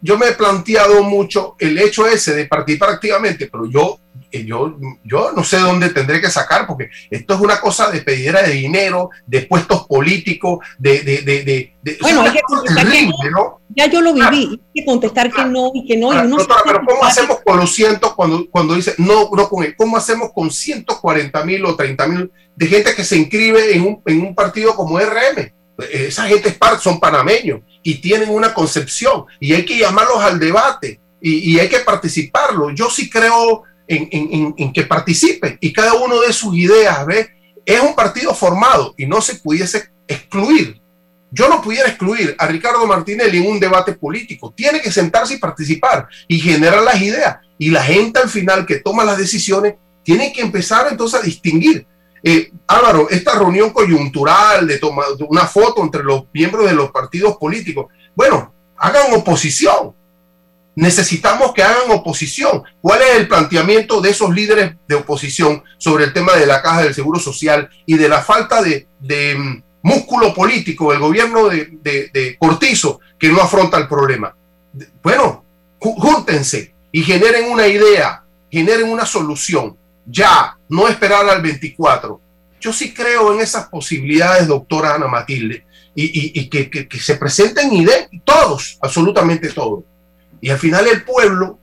yo me he planteado mucho el hecho ese de participar activamente, pero yo yo, yo no sé dónde tendré que sacar, porque esto es una cosa de pedidera de dinero, de puestos políticos, de... de, de, de bueno, hay que contestar ¿no? Ya yo lo viví, hay que contestar que no y que no. y pero ¿cómo hacemos con los cientos cuando, cuando dice no, no con él? ¿Cómo hacemos con 140 mil o 30 mil de gente que se inscribe en un, en un partido como RM? Esa gente es son panameños y tienen una concepción y hay que llamarlos al debate y, y hay que participarlo. Yo sí creo en, que participe y cada uno de sus ideas. Es un partido formado y no se pudiese excluir. Yo no pudiera excluir a Ricardo Martinelli en un debate político. Tiene que sentarse y participar y generar las ideas. Y la gente al final que toma las decisiones tiene que empezar entonces a distinguir. Eh, Álvaro, esta reunión coyuntural de tomar una foto entre los miembros de los partidos políticos, bueno, hagan oposición, necesitamos que hagan oposición. ¿Cuál es el planteamiento de esos líderes de oposición sobre el tema de la caja del Seguro Social y de la falta de, mm, músculo político del gobierno de, Cortizo que no afronta el problema? Bueno, júntense y generen una idea, generen una solución. Ya, no esperar al 24. Yo sí creo en esas posibilidades, doctora Ana Matilde, y, que, que, se presenten ideas, todos, absolutamente todos y al final el pueblo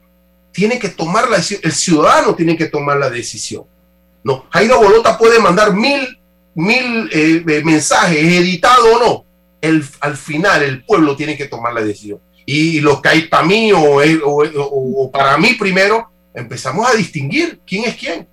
tiene que tomar la decisión, el ciudadano tiene que tomar la decisión. No, Jairo Bolota puede mandar mil, mil eh, eh, mensajes, editado o no. El, al final el pueblo tiene que tomar la decisión. Y lo que hay para mí o, o para mí primero, empezamos a distinguir quién es quién.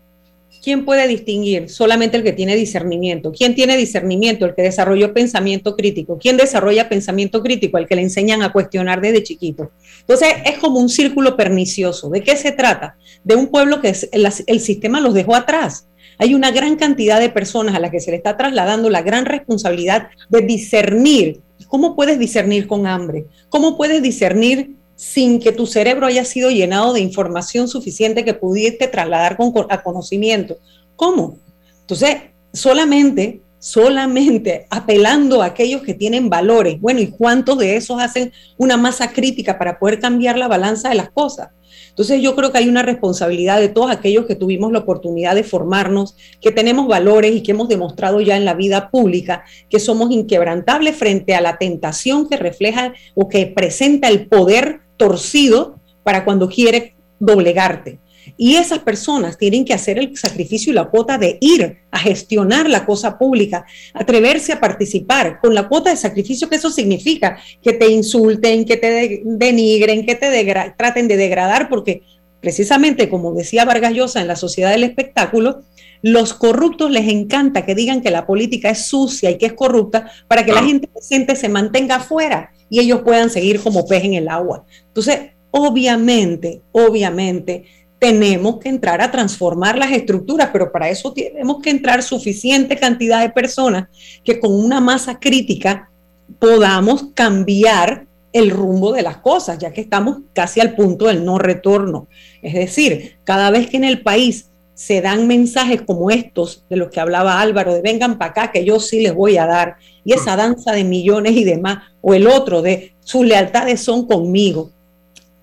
¿Quién puede distinguir? Solamente el que tiene discernimiento. ¿Quién tiene discernimiento? El que desarrolló pensamiento crítico. ¿Quién desarrolla pensamiento crítico? El que le enseñan a cuestionar desde chiquito. Entonces es como un círculo pernicioso. ¿De qué se trata? De un pueblo que el, sistema los dejó atrás. Hay una gran cantidad de personas a las que se le está trasladando la gran responsabilidad de discernir. ¿Cómo puedes discernir con hambre? ¿Cómo puedes discernir sin que tu cerebro haya sido llenado de información suficiente que pudiese trasladar con, a conocimiento. ¿Cómo? Entonces, solamente, solamente apelando a aquellos que tienen valores. Bueno, ¿y cuántos de esos hacen una masa crítica para poder cambiar la balanza de las cosas? Entonces yo creo que hay una responsabilidad de todos aquellos que tuvimos la oportunidad de formarnos, que tenemos valores y que hemos demostrado ya en la vida pública que somos inquebrantables frente a la tentación que refleja o que presenta el poder torcido para cuando quiere doblegarte. Y esas personas tienen que hacer el sacrificio y la cuota de ir a gestionar la cosa pública, atreverse a participar con la cuota de sacrificio que eso significa, que te insulten, que te denigren, que te traten de degradar, porque precisamente como decía Vargas Llosa en la sociedad del espectáculo, los corruptos les encanta que digan que la política es sucia y que es corrupta para que la gente decente se mantenga afuera y ellos puedan seguir como pez en el agua. Entonces, obviamente, obviamente, tenemos que entrar a transformar las estructuras, pero para eso tenemos que entrar suficiente cantidad de personas que con una masa crítica podamos cambiar el rumbo de las cosas, ya que estamos casi al punto del no retorno. Es decir, cada vez que en el país se dan mensajes como estos de los que hablaba Álvaro, de vengan para acá que yo sí les voy a dar, y esa danza de millones y demás, o el otro de sus lealtades son conmigo.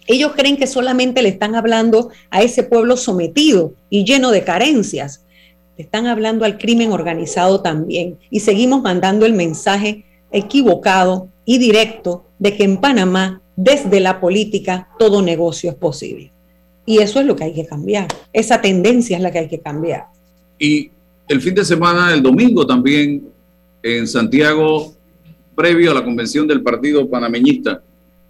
Ellos creen que solamente le están hablando a ese pueblo sometido y lleno de carencias. Le están hablando al crimen organizado también. Y seguimos mandando el mensaje equivocado y directo de que en Panamá, desde la política, todo negocio es posible. Y eso es lo que hay que cambiar. Esa tendencia es la que hay que cambiar. Y el fin de semana, el domingo también, en Santiago, previo a la convención del Partido Panameñista,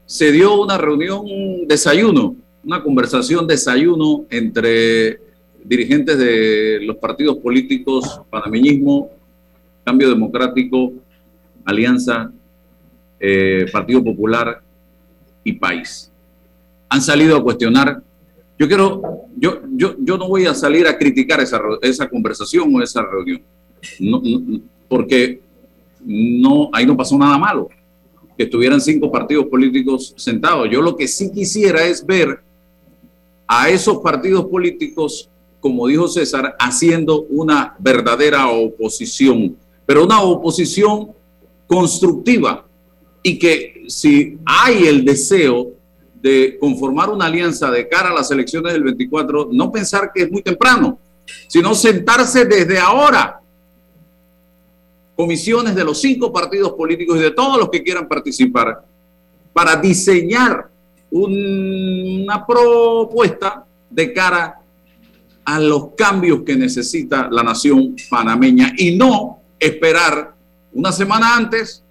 se dio una reunión, un desayuno, una conversación, desayuno entre dirigentes de los partidos políticos, panameñismo, Cambio Democrático, Alianza, eh, Partido Popular y País. Han salido a cuestionar. Yo quiero, yo, yo, yo no voy a salir a criticar esa, esa conversación o esa reunión, porque no, ahí no pasó nada malo, que estuvieran cinco partidos políticos sentados. Yo lo que sí quisiera es ver a esos partidos políticos, como dijo César, haciendo una verdadera oposición, pero una oposición constructiva y que si hay el deseo de conformar una alianza de cara a las elecciones del 24, no pensar que es muy temprano, sino sentarse desde ahora. Comisiones de los cinco partidos políticos y de todos los que quieran participar para diseñar una propuesta de cara a los cambios que necesita la nación panameña y no esperar una semana antes,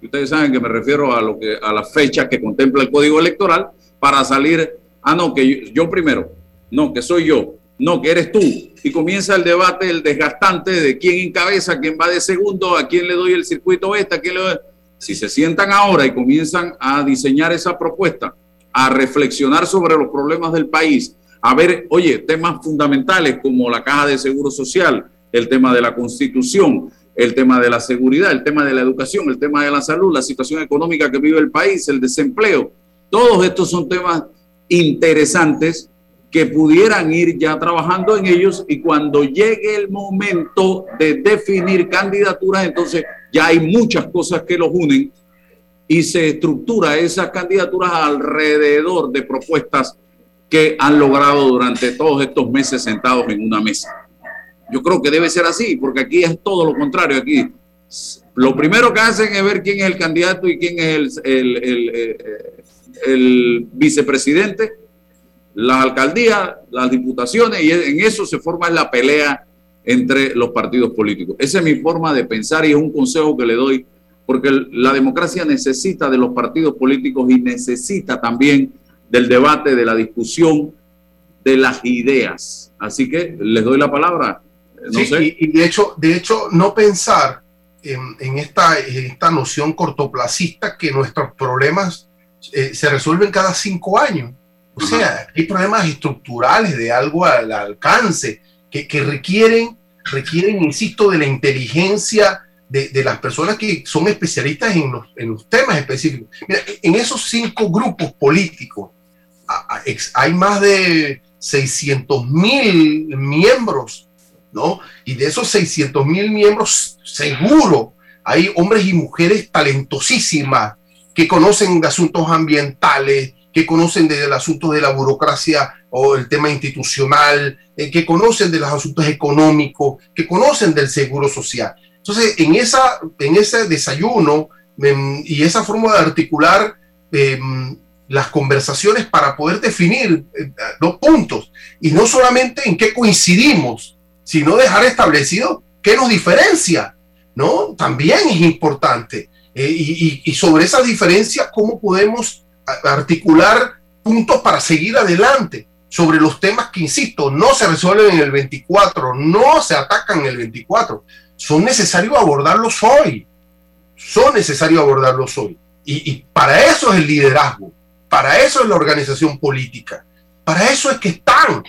ustedes saben que me refiero a lo que a la fecha que contempla el código electoral para salir, ah no, que yo primero, no, que soy yo, no, que eres tú. Y comienza el debate, el desgastante de quién encabeza, quién va de segundo, a quién le doy el circuito este, a quién le doy... Si se sientan ahora y comienzan a diseñar esa propuesta, a reflexionar sobre los problemas del país, a ver, oye, temas fundamentales como la caja de seguro social, el tema de la constitución, el tema de la seguridad, el tema de la educación, el tema de la salud, la situación económica que vive el país, el desempleo. Todos estos son temas interesantes que pudieran ir ya trabajando en ellos y cuando llegue el momento de definir candidaturas, entonces ya hay muchas cosas que los unen y se estructura esas candidaturas alrededor de propuestas que han logrado durante todos estos meses sentados en una mesa. Yo creo que debe ser así, porque aquí es todo lo contrario. Aquí lo primero que hacen es ver quién es el candidato y quién es el, el, el, el vicepresidente las alcaldías, las diputaciones, y en eso se forma la pelea entre los partidos políticos. Esa es mi forma de pensar y es un consejo que le doy, porque la democracia necesita de los partidos políticos y necesita también del debate, de la discusión, de las ideas. Así que les doy la palabra. No sé. y, de hecho, de hecho, no pensar en, esta, esta noción cortoplacista que nuestros problemas eh, se resuelven cada cinco años. O sea, hay problemas estructurales de algo al alcance que, que requieren, requieren, insisto, de la inteligencia de, de, las personas que son especialistas en los, en los temas específicos. Mira, en esos cinco grupos políticos hay más de 600 mil miembros, ¿no? Y de esos 600 mil miembros, seguro, hay hombres y mujeres talentosísimas que conocen de asuntos ambientales, que conocen del asunto de la burocracia o el tema institucional, eh, que conocen de los asuntos económicos, que conocen del seguro social. Entonces, en, esa, en ese desayuno em, y esa forma de articular em, las conversaciones para poder definir eh, los puntos, y no solamente en qué coincidimos, sino dejar establecido qué nos diferencia, ¿no? También es importante. Eh, y, y sobre esas diferencias, cómo podemos articular puntos para seguir adelante sobre los temas que, insisto, no se resuelven en el 24, no se atacan en el 24, son necesarios abordarlos hoy, son necesarios abordarlos hoy. Y, para eso es el liderazgo, para eso es la organización política, para eso es que están.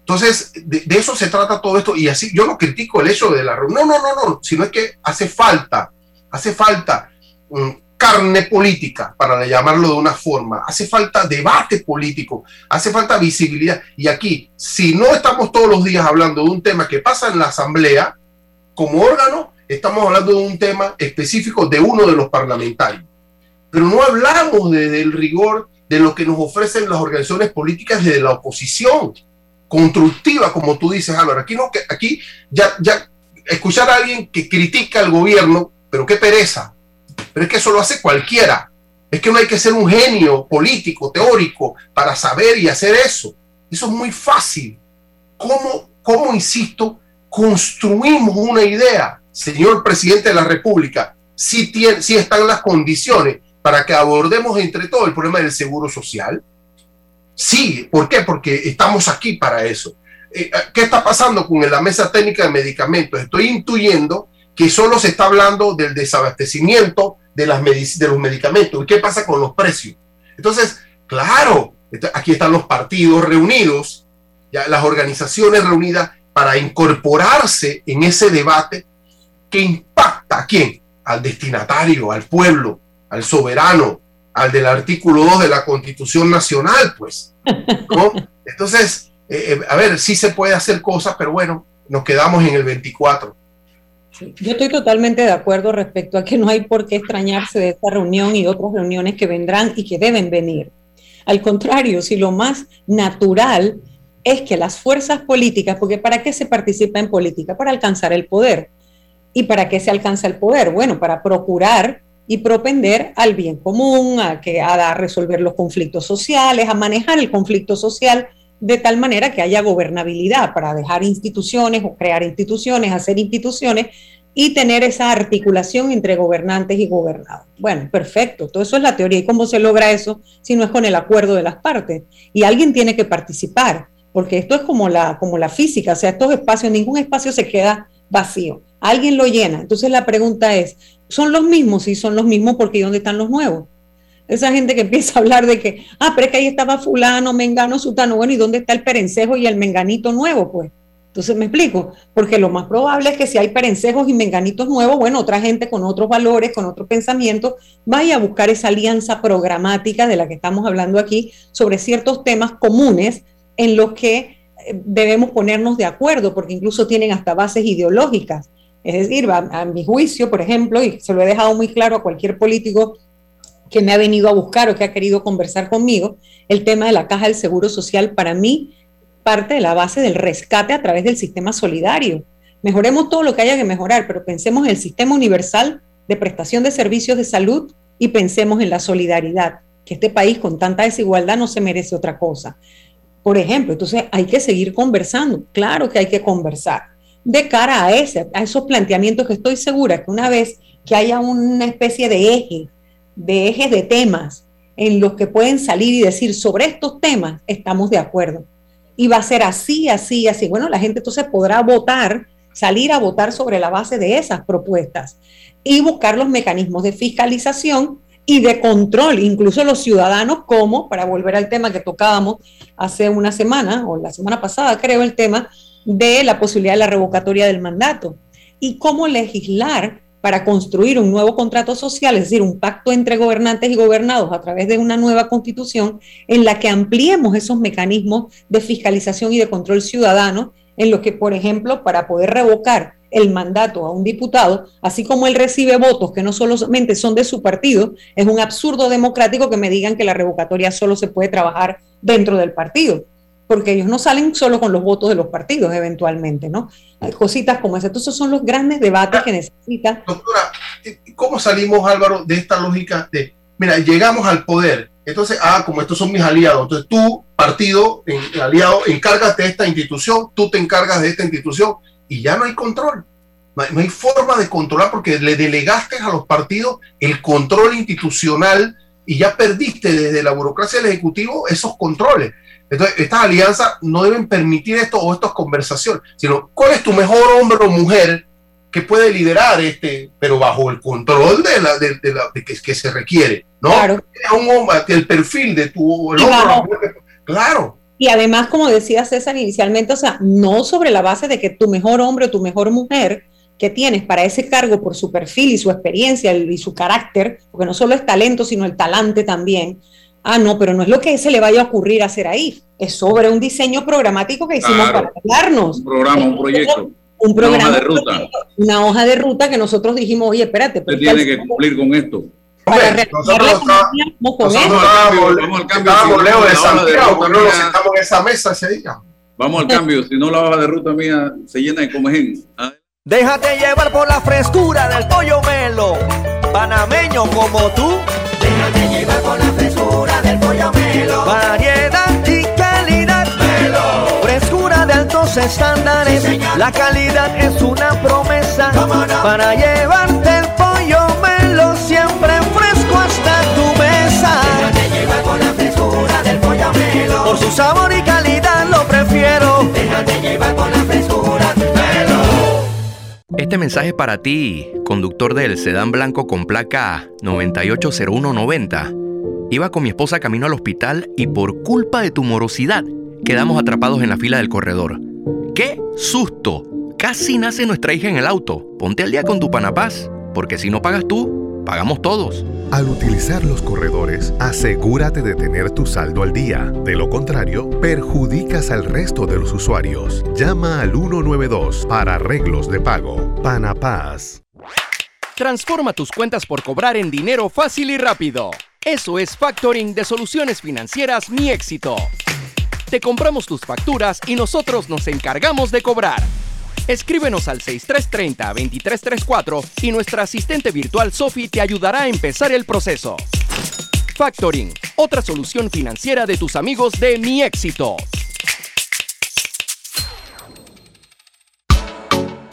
Entonces, de, eso se trata todo esto. Y así, yo no critico el hecho de la reunión, no, no, no, no, sino es que hace falta, hace falta mm, carne política, para llamarlo de una forma. Hace falta debate político, hace falta visibilidad. Y aquí, si no estamos todos los días hablando de un tema que pasa en la Asamblea, como órgano, estamos hablando de un tema específico de uno de los parlamentarios. Pero no hablamos del rigor de lo que nos ofrecen las organizaciones políticas de la oposición, constructiva, como tú dices, Álvaro. Aquí, no, aquí ya, ya escuchar a alguien que critica al gobierno, pero qué pereza, pero es que eso lo hace cualquiera. Es que no hay que ser un genio político, teórico, para saber y hacer eso. Eso es muy fácil. ¿Cómo, insisto, construimos una idea, señor presidente de la República, si, tiene, si están las condiciones para que abordemos entre todo el problema del seguro social? Sí, ¿por qué? Porque estamos aquí para eso. Eh, ¿Qué está pasando con la mesa técnica de medicamentos? Estoy intuyendo que solo se está hablando del desabastecimiento de, las de los medicamentos. ¿Y qué pasa con los precios? Entonces, claro, aquí están los partidos reunidos, ya las organizaciones reunidas para incorporarse en ese debate que impacta a quién? Al destinatario, al pueblo, al soberano, al del artículo 2 de la Constitución Nacional, pues. Entonces, eh, eh, a ver, sí se puede hacer cosas, pero bueno, nos quedamos en el 24. Yo estoy totalmente de acuerdo respecto a que no hay por qué extrañarse de esta reunión y otras reuniones que vendrán y que deben venir. Al contrario, si lo más natural es que las fuerzas políticas, porque ¿para qué se participa en política? Para alcanzar el poder. ¿Y para qué se alcanza el poder? Bueno, para procurar y propender al bien común, a, que, a resolver los conflictos sociales, a manejar el conflicto social de tal manera que haya gobernabilidad para dejar instituciones o crear instituciones, hacer instituciones y tener esa articulación entre gobernantes y gobernados. Bueno, perfecto, todo eso es la teoría. ¿Y cómo se logra eso si no es con el acuerdo de las partes? Y alguien tiene que participar, porque esto es como la, como la física, o sea, estos espacios, ningún espacio se queda vacío, alguien lo llena. Entonces la pregunta es, ¿son los mismos? Sí, son los mismos porque ¿dónde están los nuevos? Esa gente que empieza a hablar de que, ah, pero es que ahí estaba fulano, mengano, sutano, bueno, ¿y dónde está el perencejo y el menganito nuevo? Pues, entonces me explico, porque lo más probable es que si hay perencejos y menganitos nuevos, bueno, otra gente con otros valores, con otro pensamiento, vaya a buscar esa alianza programática de la que estamos hablando aquí sobre ciertos temas comunes en los que eh, debemos ponernos de acuerdo, porque incluso tienen hasta bases ideológicas. Es decir, a, a mi juicio, por ejemplo, y se lo he dejado muy claro a cualquier político que me ha venido a buscar o que ha querido conversar conmigo, el tema de la caja del Seguro Social para mí parte de la base del rescate a través del sistema solidario. Mejoremos todo lo que haya que mejorar, pero pensemos en el sistema universal de prestación de servicios de salud y pensemos en la solidaridad, que este país con tanta desigualdad no se merece otra cosa. Por ejemplo, entonces hay que seguir conversando, claro que hay que conversar de cara a, ese, a esos planteamientos que estoy segura que una vez que haya una especie de eje de ejes de temas en los que pueden salir y decir sobre estos temas estamos de acuerdo. Y va a ser así, así, así. Bueno, la gente entonces podrá votar, salir a votar sobre la base de esas propuestas y buscar los mecanismos de fiscalización y de control, incluso los ciudadanos, como, para volver al tema que tocábamos hace una semana, o la semana pasada creo, el tema de la posibilidad de la revocatoria del mandato y cómo legislar para construir un nuevo contrato social, es decir, un pacto entre gobernantes y gobernados a través de una nueva constitución en la que ampliemos esos mecanismos de fiscalización y de control ciudadano, en los que, por ejemplo, para poder revocar el mandato a un diputado, así como él recibe votos que no solamente son de su partido, es un absurdo democrático que me digan que la revocatoria solo se puede trabajar dentro del partido porque ellos no salen solo con los votos de los partidos eventualmente, ¿no? Hay cositas como esas. Entonces son los grandes debates que necesita. Doctora, ¿cómo salimos, Álvaro, de esta lógica de, mira, llegamos al poder, entonces, ah, como estos son mis aliados, entonces tú, partido, aliado, encárgate de esta institución, tú te encargas de esta institución y ya no hay control. No hay, forma de controlar porque le delegaste a los partidos el control institucional y ya perdiste desde la burocracia del Ejecutivo esos controles. Entonces, estas alianzas no deben permitir esto o estas conversaciones, sino cuál es tu mejor hombre o mujer que puede liderar este, pero bajo el control de la, de, la que, se requiere, ¿no? Claro. Un hombre, el perfil de tu hombre, claro. Y además, como decía César inicialmente, o sea, no sobre la base de que tu mejor hombre o tu mejor mujer que tienes para ese cargo por su perfil y su experiencia y su carácter, porque no solo es talento, sino el talante también. Ah, no, pero no es lo que se le vaya a ocurrir hacer ahí, es sobre un diseño programático que hicimos para hablarnos. Un programa, un proyecto. Un programa una hoja de ruta. Una hoja de ruta que nosotros dijimos, oye, espérate. Usted tiene que cumplir con esto. Para nosotros, nosotros vamos al cambio. Estábamos Leo de Santiago, no nos sentamos en esa mesa ese día. Vamos al cambio, si no la hoja de ruta mía se llena de comején. ¿Ah? Déjate llevar por la frescura del pollo melo, panameño como tú. Déjate llevar por la frescura melo. Variedad y calidad. Melo. Frescura de altos estándares. la calidad es una promesa para llevarte el pollo melo siempre fresco hasta tu mesa. Déjate llevar por la frescura del pollo melo. Por su sabor y calidad lo prefiero. Déjate llevar por la frescura este mensaje para ti, conductor del sedán blanco con placa 980190. Iba con mi esposa camino al hospital y por culpa de tu morosidad quedamos atrapados en la fila del corredor. ¡Qué susto! Casi nace nuestra hija en el auto. Ponte al día con tu panapaz, porque si no pagas tú, pagamos todos. Al utilizar los corredores, asegúrate de tener tu saldo al día. De lo contrario, perjudicas al resto de los usuarios. Llama al 192 para arreglos de pago. Panapaz. Transforma tus cuentas por cobrar en dinero fácil y rápido. Eso es factoring de soluciones financieras Mi Éxito. Te compramos tus facturas y nosotros nos encargamos de cobrar. Escríbenos al 6330-2334 y nuestra asistente virtual Sophie te ayudará a empezar el proceso. Factoring, otra solución financiera de tus amigos de Mi Éxito.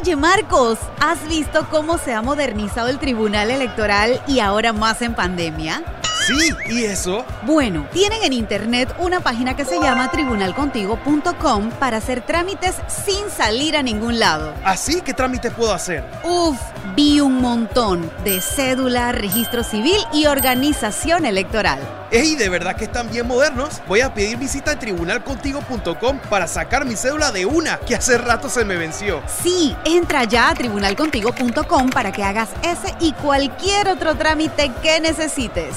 Oye Marcos, ¿has visto cómo se ha modernizado el Tribunal Electoral y ahora más en pandemia? Sí, ¿y eso? Bueno, tienen en internet una página que se llama tribunalcontigo.com para hacer trámites sin salir a ningún lado. ¿Así? ¿Qué trámites puedo hacer? Uf, vi un montón de cédula, registro civil y organización electoral. ¡Ey, de verdad que están bien modernos! Voy a pedir visita a tribunalcontigo.com para sacar mi cédula de una que hace rato se me venció. Sí, entra ya a tribunalcontigo.com para que hagas ese y cualquier otro trámite que necesites.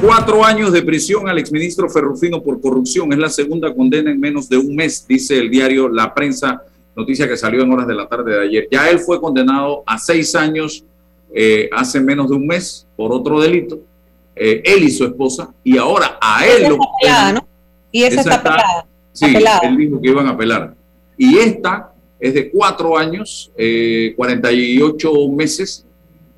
Cuatro años de prisión al exministro Ferrufino por corrupción. Es la segunda condena en menos de un mes, dice el diario La Prensa, noticia que salió en horas de la tarde de ayer. Ya él fue condenado a seis años eh, hace menos de un mes por otro delito. Eh, él y su esposa, y ahora a él lo ¿no? Y esa, está, apelada. Sí, él dijo que iban a apelar. Y esta es de cuatro años, eh, 48 meses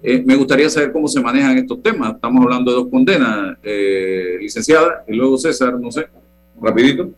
eh, me gustaría saber cómo se manejan estos temas. Estamos hablando de dos condenas, eh, licenciada, y luego César, no sé, rapidito.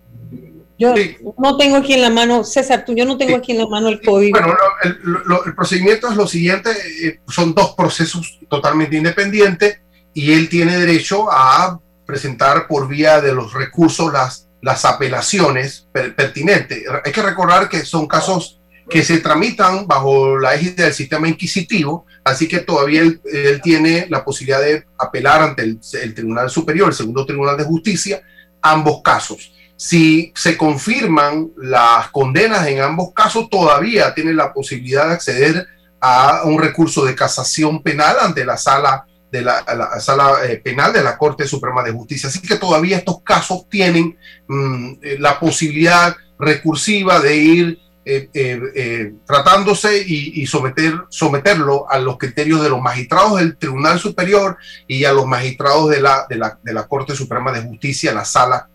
Yo no tengo aquí en la mano, César, tú, yo no tengo aquí en la mano el código. Bueno, el, procedimiento es lo siguiente, eh, son dos procesos totalmente independientes y él tiene derecho a presentar por vía de los recursos las, las apelaciones pertinentes. Hay que recordar que son casos que se tramitan bajo la égida del sistema inquisitivo, así que todavía él, tiene la posibilidad de apelar ante el, el, Tribunal Superior, el segundo Tribunal de Justicia, ambos casos. Si se confirman las condenas en ambos casos, todavía tiene la posibilidad de acceder a un recurso de casación penal ante la sala de la, sala eh, penal de la Corte Suprema de Justicia. Así que todavía estos casos tienen mm, eh, la posibilidad recursiva de ir eh, tratándose y, someter, someterlo a los criterios de los magistrados del Tribunal Superior y a los magistrados de la, de la, de la Corte Suprema de Justicia, la sala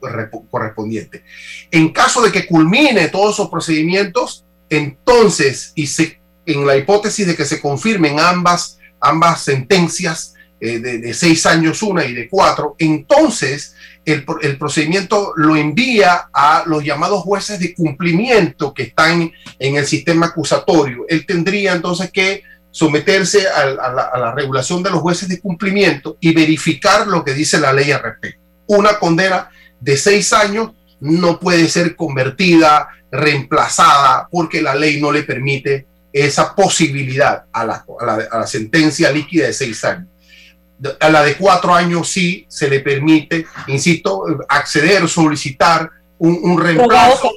correspondiente. En caso de que culmine todos esos procedimientos, entonces, y se, en la hipótesis de que se confirmen ambas, ambas sentencias, eh, de, seis años una y de cuatro, entonces el, el, procedimiento lo envía a los llamados jueces de cumplimiento que están en el sistema acusatorio. Él tendría entonces que someterse a, la, regulación de los jueces de cumplimiento y verificar lo que dice la ley al respecto. Una condena de seis años no puede ser convertida, reemplazada, porque la ley no le permite esa posibilidad a la, a la sentencia líquida de seis años a la de cuatro años sí se le permite, insisto, acceder, solicitar un, reemplazo.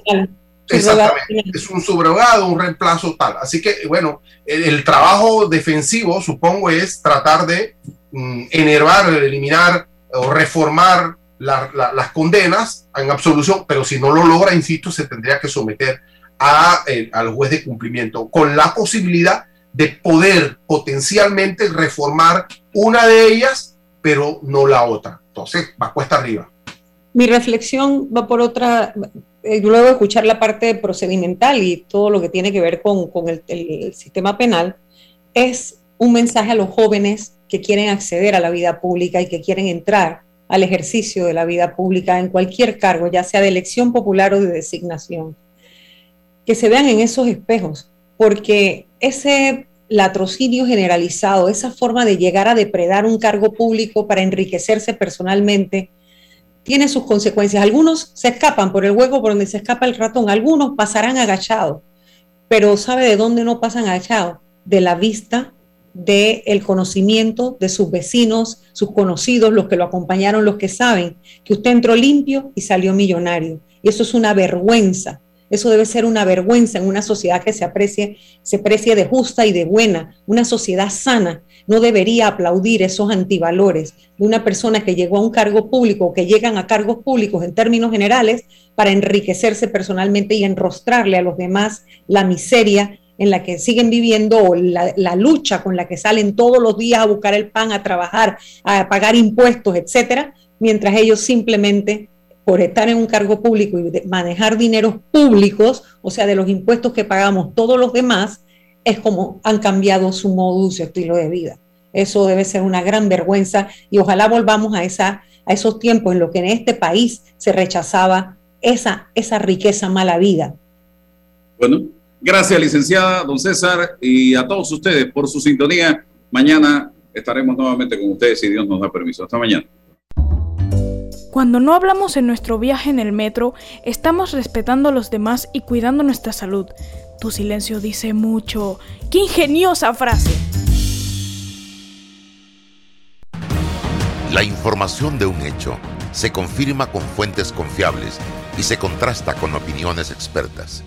Exactamente, es un subrogado, un reemplazo tal. Así que, bueno, el, trabajo defensivo, supongo, es tratar de mm, enervar, eliminar o reformar las condenas en absolución, pero si no lo logra, insisto, se tendría que someter a, eh, al juez de cumplimiento, con la posibilidad de poder potencialmente reformar una de ellas, pero no la otra. Entonces, va cuesta arriba. Mi reflexión va por otra, eh, luego de escuchar la parte procedimental y todo lo que tiene que ver con, el, el sistema penal, es un mensaje a los jóvenes que quieren acceder a la vida pública y que quieren entrar al ejercicio de la vida pública en cualquier cargo, ya sea de elección popular o de designación. Que se vean en esos espejos, porque ese latrocinio generalizado, esa forma de llegar a depredar un cargo público para enriquecerse personalmente, tiene sus consecuencias. Algunos se escapan por el hueco por donde se escapa el ratón, algunos pasarán agachados, pero ¿sabe de dónde no pasan agachados? De la vista, del el conocimiento de sus vecinos, sus conocidos, los que lo acompañaron, los que saben que usted entró limpio y salió millonario. Y eso es una vergüenza eso debe ser una vergüenza en una sociedad que se aprecie, se precie de justa y de buena. Una sociedad sana no debería aplaudir esos antivalores de una persona que llegó a un cargo público o que llegan a cargos públicos en términos generales para enriquecerse personalmente y enrostrarle a los demás la miseria en la que siguen viviendo o la, la, lucha con la que salen todos los días a buscar el pan, a trabajar, a pagar impuestos, etcétera, mientras ellos simplemente por estar en un cargo público y manejar dineros públicos, o sea, de los impuestos que pagamos todos los demás, es como han cambiado su modo, su estilo de vida. Eso debe ser una gran vergüenza y ojalá volvamos a, esa, a esos tiempos en los que en este país se rechazaba esa, esa riqueza mala vida. Bueno, gracias licenciada, don César, y a todos ustedes por su sintonía. Mañana estaremos nuevamente con ustedes si Dios nos da permiso. Hasta mañana. Cuando no hablamos en nuestro viaje en el metro, estamos respetando a los demás y cuidando nuestra salud. Tu silencio dice mucho. ¡Qué ingeniosa frase! La información de un hecho se confirma con fuentes confiables y se contrasta con opiniones expertas.